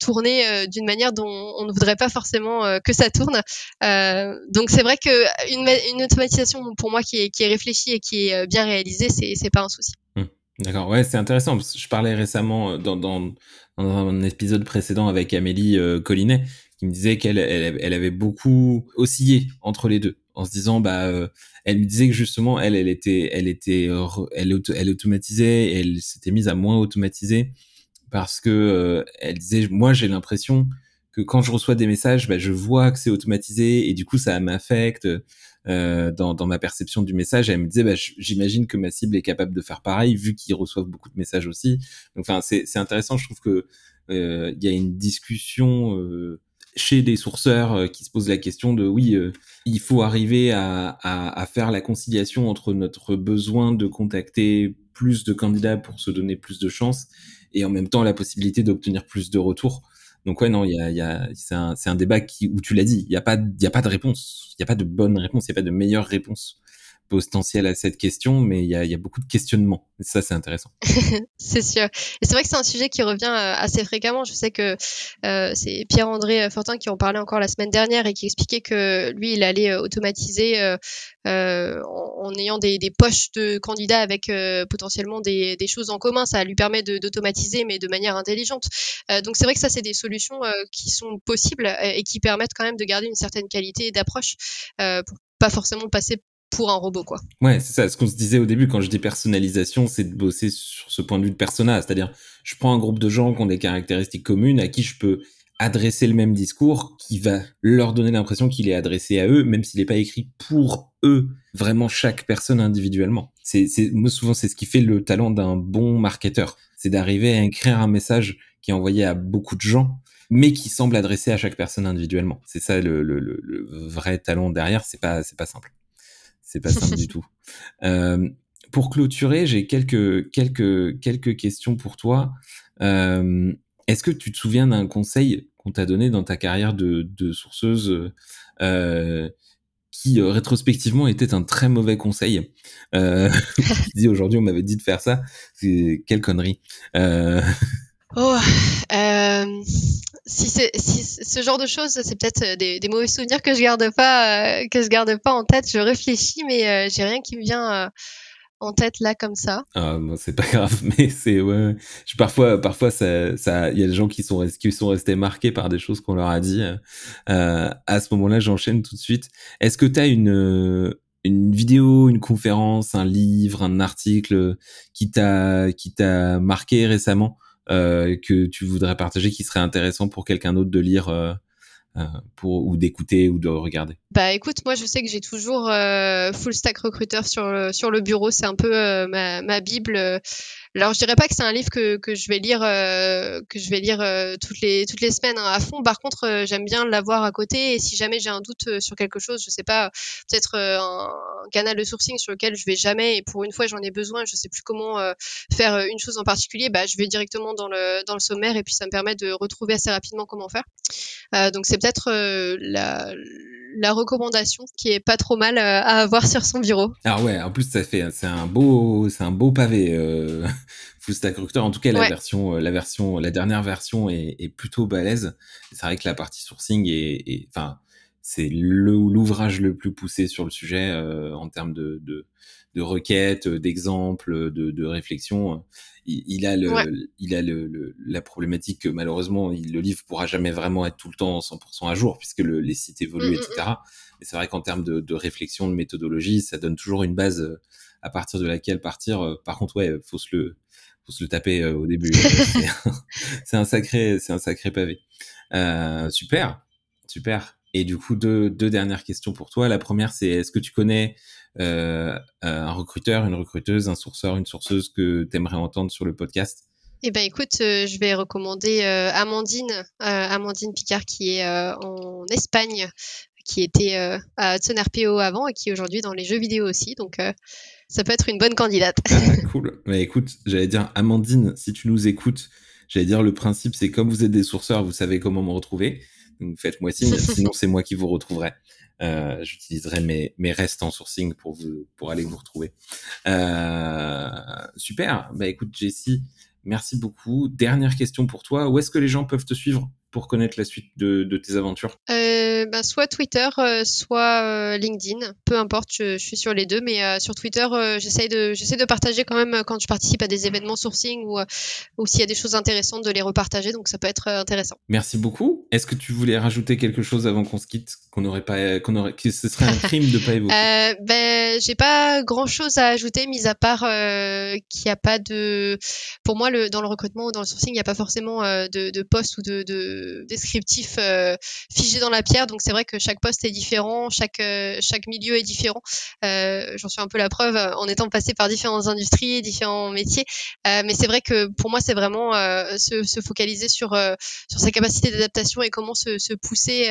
tourner d'une manière dont on ne voudrait pas forcément que ça tourne. Donc c'est vrai que une, automatisation pour moi qui est, réfléchie et qui est bien réalisée, c'est c'est pas un souci. Mmh. D'accord, ouais, c'est intéressant. Parce que je parlais récemment euh, dans, dans, dans, un épisode précédent avec Amélie euh, Collinet, qui me disait qu'elle elle, elle, avait beaucoup oscillé entre les deux, en se disant, bah, euh, elle me disait que justement, elle, elle était, elle était, elle, elle automatisait, et elle s'était mise à moins automatiser parce que elle disait, moi, j'ai l'impression que quand je reçois des messages, bah, je vois que c'est automatisé et du coup, ça m'affecte. Euh, dans, dans, ma perception du message. Elle me disait, bah, j'imagine que ma cible est capable de faire pareil, vu qu'ils reçoivent beaucoup de messages aussi. Donc, enfin, c'est intéressant. Je trouve que euh, il y a une discussion euh, chez des sourceurs euh, qui se posent la question de, oui, euh, il faut arriver à, à, à, faire la conciliation entre notre besoin de contacter plus de candidats pour se donner plus de chances et en même temps la possibilité d'obtenir plus de retours. Donc ouais, non, il y a, y a, c'est un, débat qui, où tu l'as dit, il n'y a pas, il y a pas de réponse, il n'y a pas de bonne réponse, il n'y a pas de meilleure réponse potentiel à cette question, mais il y a, beaucoup de questionnements. Et ça, c'est intéressant. c'est sûr. Et c'est vrai que c'est un sujet qui revient euh, assez fréquemment. Je sais que euh, c'est Pierre-André Fortin qui en parlait encore la semaine dernière et qui expliquait que lui, il allait euh, automatiser en, ayant des, poches de candidats avec potentiellement des, choses en commun. Ça lui permet d'automatiser, mais de manière intelligente. donc c'est vrai que ça, c'est des solutions qui sont possibles et qui permettent quand même de garder une certaine qualité d'approche pour pas forcément passer un robot, quoi. Ouais, c'est ça. Ce qu'on se disait au début quand je dis personnalisation, c'est de bosser sur ce point de vue de persona. C'est-à-dire, je prends un groupe de gens qui ont des caractéristiques communes à qui je peux adresser le même discours qui va leur donner l'impression qu'il est adressé à eux, même s'il n'est pas écrit pour eux, vraiment chaque personne individuellement. C'est, moi, souvent, c'est ce qui fait le talent d'un bon marketeur. C'est d'arriver à écrire un message qui est envoyé à beaucoup de gens, mais qui semble adressé à chaque personne individuellement. C'est ça le, le, le, vrai talent derrière. C'est pas, c'est pas simple. C'est pas simple du tout. Euh, pour clôturer, j'ai quelques, quelques, quelques questions pour toi. Euh, est-ce que tu te souviens d'un conseil qu'on t'a donné dans ta carrière de, de sourceuse euh, qui rétrospectivement était un très mauvais conseil? Euh, dis aujourd'hui on m'avait dit de faire ça, c'est quelle connerie? Oh, si c'est si ce genre de choses, c'est peut-être euh, des, mauvais souvenirs que je garde pas euh, que je garde pas en tête. Je réfléchis, mais euh, j'ai rien qui me vient en tête là comme ça. Ah bon, c'est pas grave, mais c'est ouais. Parfois parfois il y a des gens qui sont restés marqués par des choses qu'on leur a dit. à ce moment-là, j'enchaîne tout de suite. Est-ce que tu as une une vidéo, une conférence, un livre, un article qui t'a qui t'a marqué récemment? euh, que tu voudrais partager qui serait intéressant pour quelqu'un d'autre de lire euh, euh, pour, ou d'écouter ou de regarder? Bah écoute, moi je sais que j'ai toujours Full Stack Recruiter sur le, sur le bureau, c'est un peu ma, bible. Alors je dirais pas que c'est un livre que, que je vais lire euh, que je vais lire euh, toutes les toutes les semaines hein, à fond. Par contre, euh, j'aime bien l'avoir à côté et si jamais j'ai un doute sur quelque chose, je sais pas, peut-être un, canal de sourcing sur lequel je vais jamais et pour une fois j'en ai besoin, je sais plus comment faire une chose en particulier, bah je vais directement dans le dans le sommaire et puis ça me permet de retrouver assez rapidement comment faire. donc c'est peut-être la la recommandation qui est pas trop mal à avoir sur son bureau. Ah ouais, en plus ça fait c'est un beau c'est un beau pavé euh, Full Stack Recruiter. En tout cas la version euh, la version la dernière version est, est plutôt balèze. C'est vrai que la partie sourcing est enfin c'est l'ouvrage le, plus poussé sur le sujet euh, en termes de, de, de requêtes, d'exemples, de, de réflexions. Il, il, a, le, il a le, la problématique que malheureusement il, le livre pourra jamais vraiment être tout le temps 100% à jour puisque le, les sites évoluent, mmh, mmh, etc. Mais c'est vrai qu'en termes de, de, réflexion, de méthodologie, ça donne toujours une base euh, à partir de laquelle partir. Euh, par contre, ouais, faut se le, faut se le taper au début. c'est un, sacré, c'est un sacré pavé. Euh, super, super. Et du coup, deux, deux, dernières questions pour toi. La première, c'est est-ce que tu connais euh, un recruteur, une recruteuse, un sourceur, une sourceuse que tu aimerais entendre sur le podcast? Eh ben écoute, euh, je vais recommander euh, Amandine, Amandine Picard qui est en Espagne, qui était à Hudson RPO avant et qui est aujourd'hui dans les jeux vidéo aussi. Donc ça peut être une bonne candidate. Ah, cool. Mais écoute, j'allais dire Amandine, si tu nous écoutes, j'allais dire le principe c'est comme vous êtes des sourceurs, vous savez comment me retrouver. Donc faites-moi signe, sinon c'est moi qui vous retrouverai. Euh, J'utiliserai mes, mes restes en sourcing pour vous pour aller vous retrouver. Euh, super. Bah écoute Jessie, merci beaucoup. Dernière question pour toi. Où est-ce que les gens peuvent te suivre? Pour connaître la suite de, de tes aventures? Euh, bah, Soit Twitter, euh, soit euh, LinkedIn. Peu importe, je, suis sur les deux, mais euh, sur Twitter, j'essaie de, de partager quand même quand je participe à des événements sourcing ou, ou s'il y a des choses intéressantes, de les repartager. Donc ça peut être intéressant. Merci beaucoup. Est-ce que tu voulais rajouter quelque chose avant qu'on se quitte qu'on n'aurait pas, qu'on aurait, que ce serait un crime de pas évoquer? Ben, j'ai pas grand chose à ajouter, mis à part qu'il n'y a pas de, pour moi, le, dans le recrutement ou dans le sourcing, il n'y a pas forcément de, de poste ou de, de descriptif euh, figé dans la pierre. Donc c'est vrai que chaque poste est différent, chaque euh, chaque milieu est différent. Euh, j'en suis un peu la preuve en étant passé par différentes industries, différents métiers. mais c'est vrai que pour moi c'est vraiment se, se, focaliser sur sur sa capacité d'adaptation et comment se, se pousser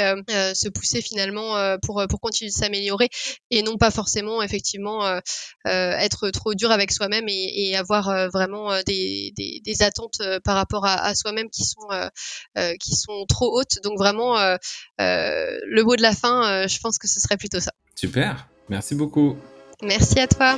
se pousser finalement pour pour continuer de s'améliorer et non pas forcément effectivement être trop dur avec soi-même et, avoir vraiment des, des, des, attentes par rapport à, à soi-même qui sont qui sont sont trop hautes. Donc vraiment, euh, euh, le mot de la fin, euh, je pense que ce serait plutôt ça. Super, merci beaucoup. Merci à toi.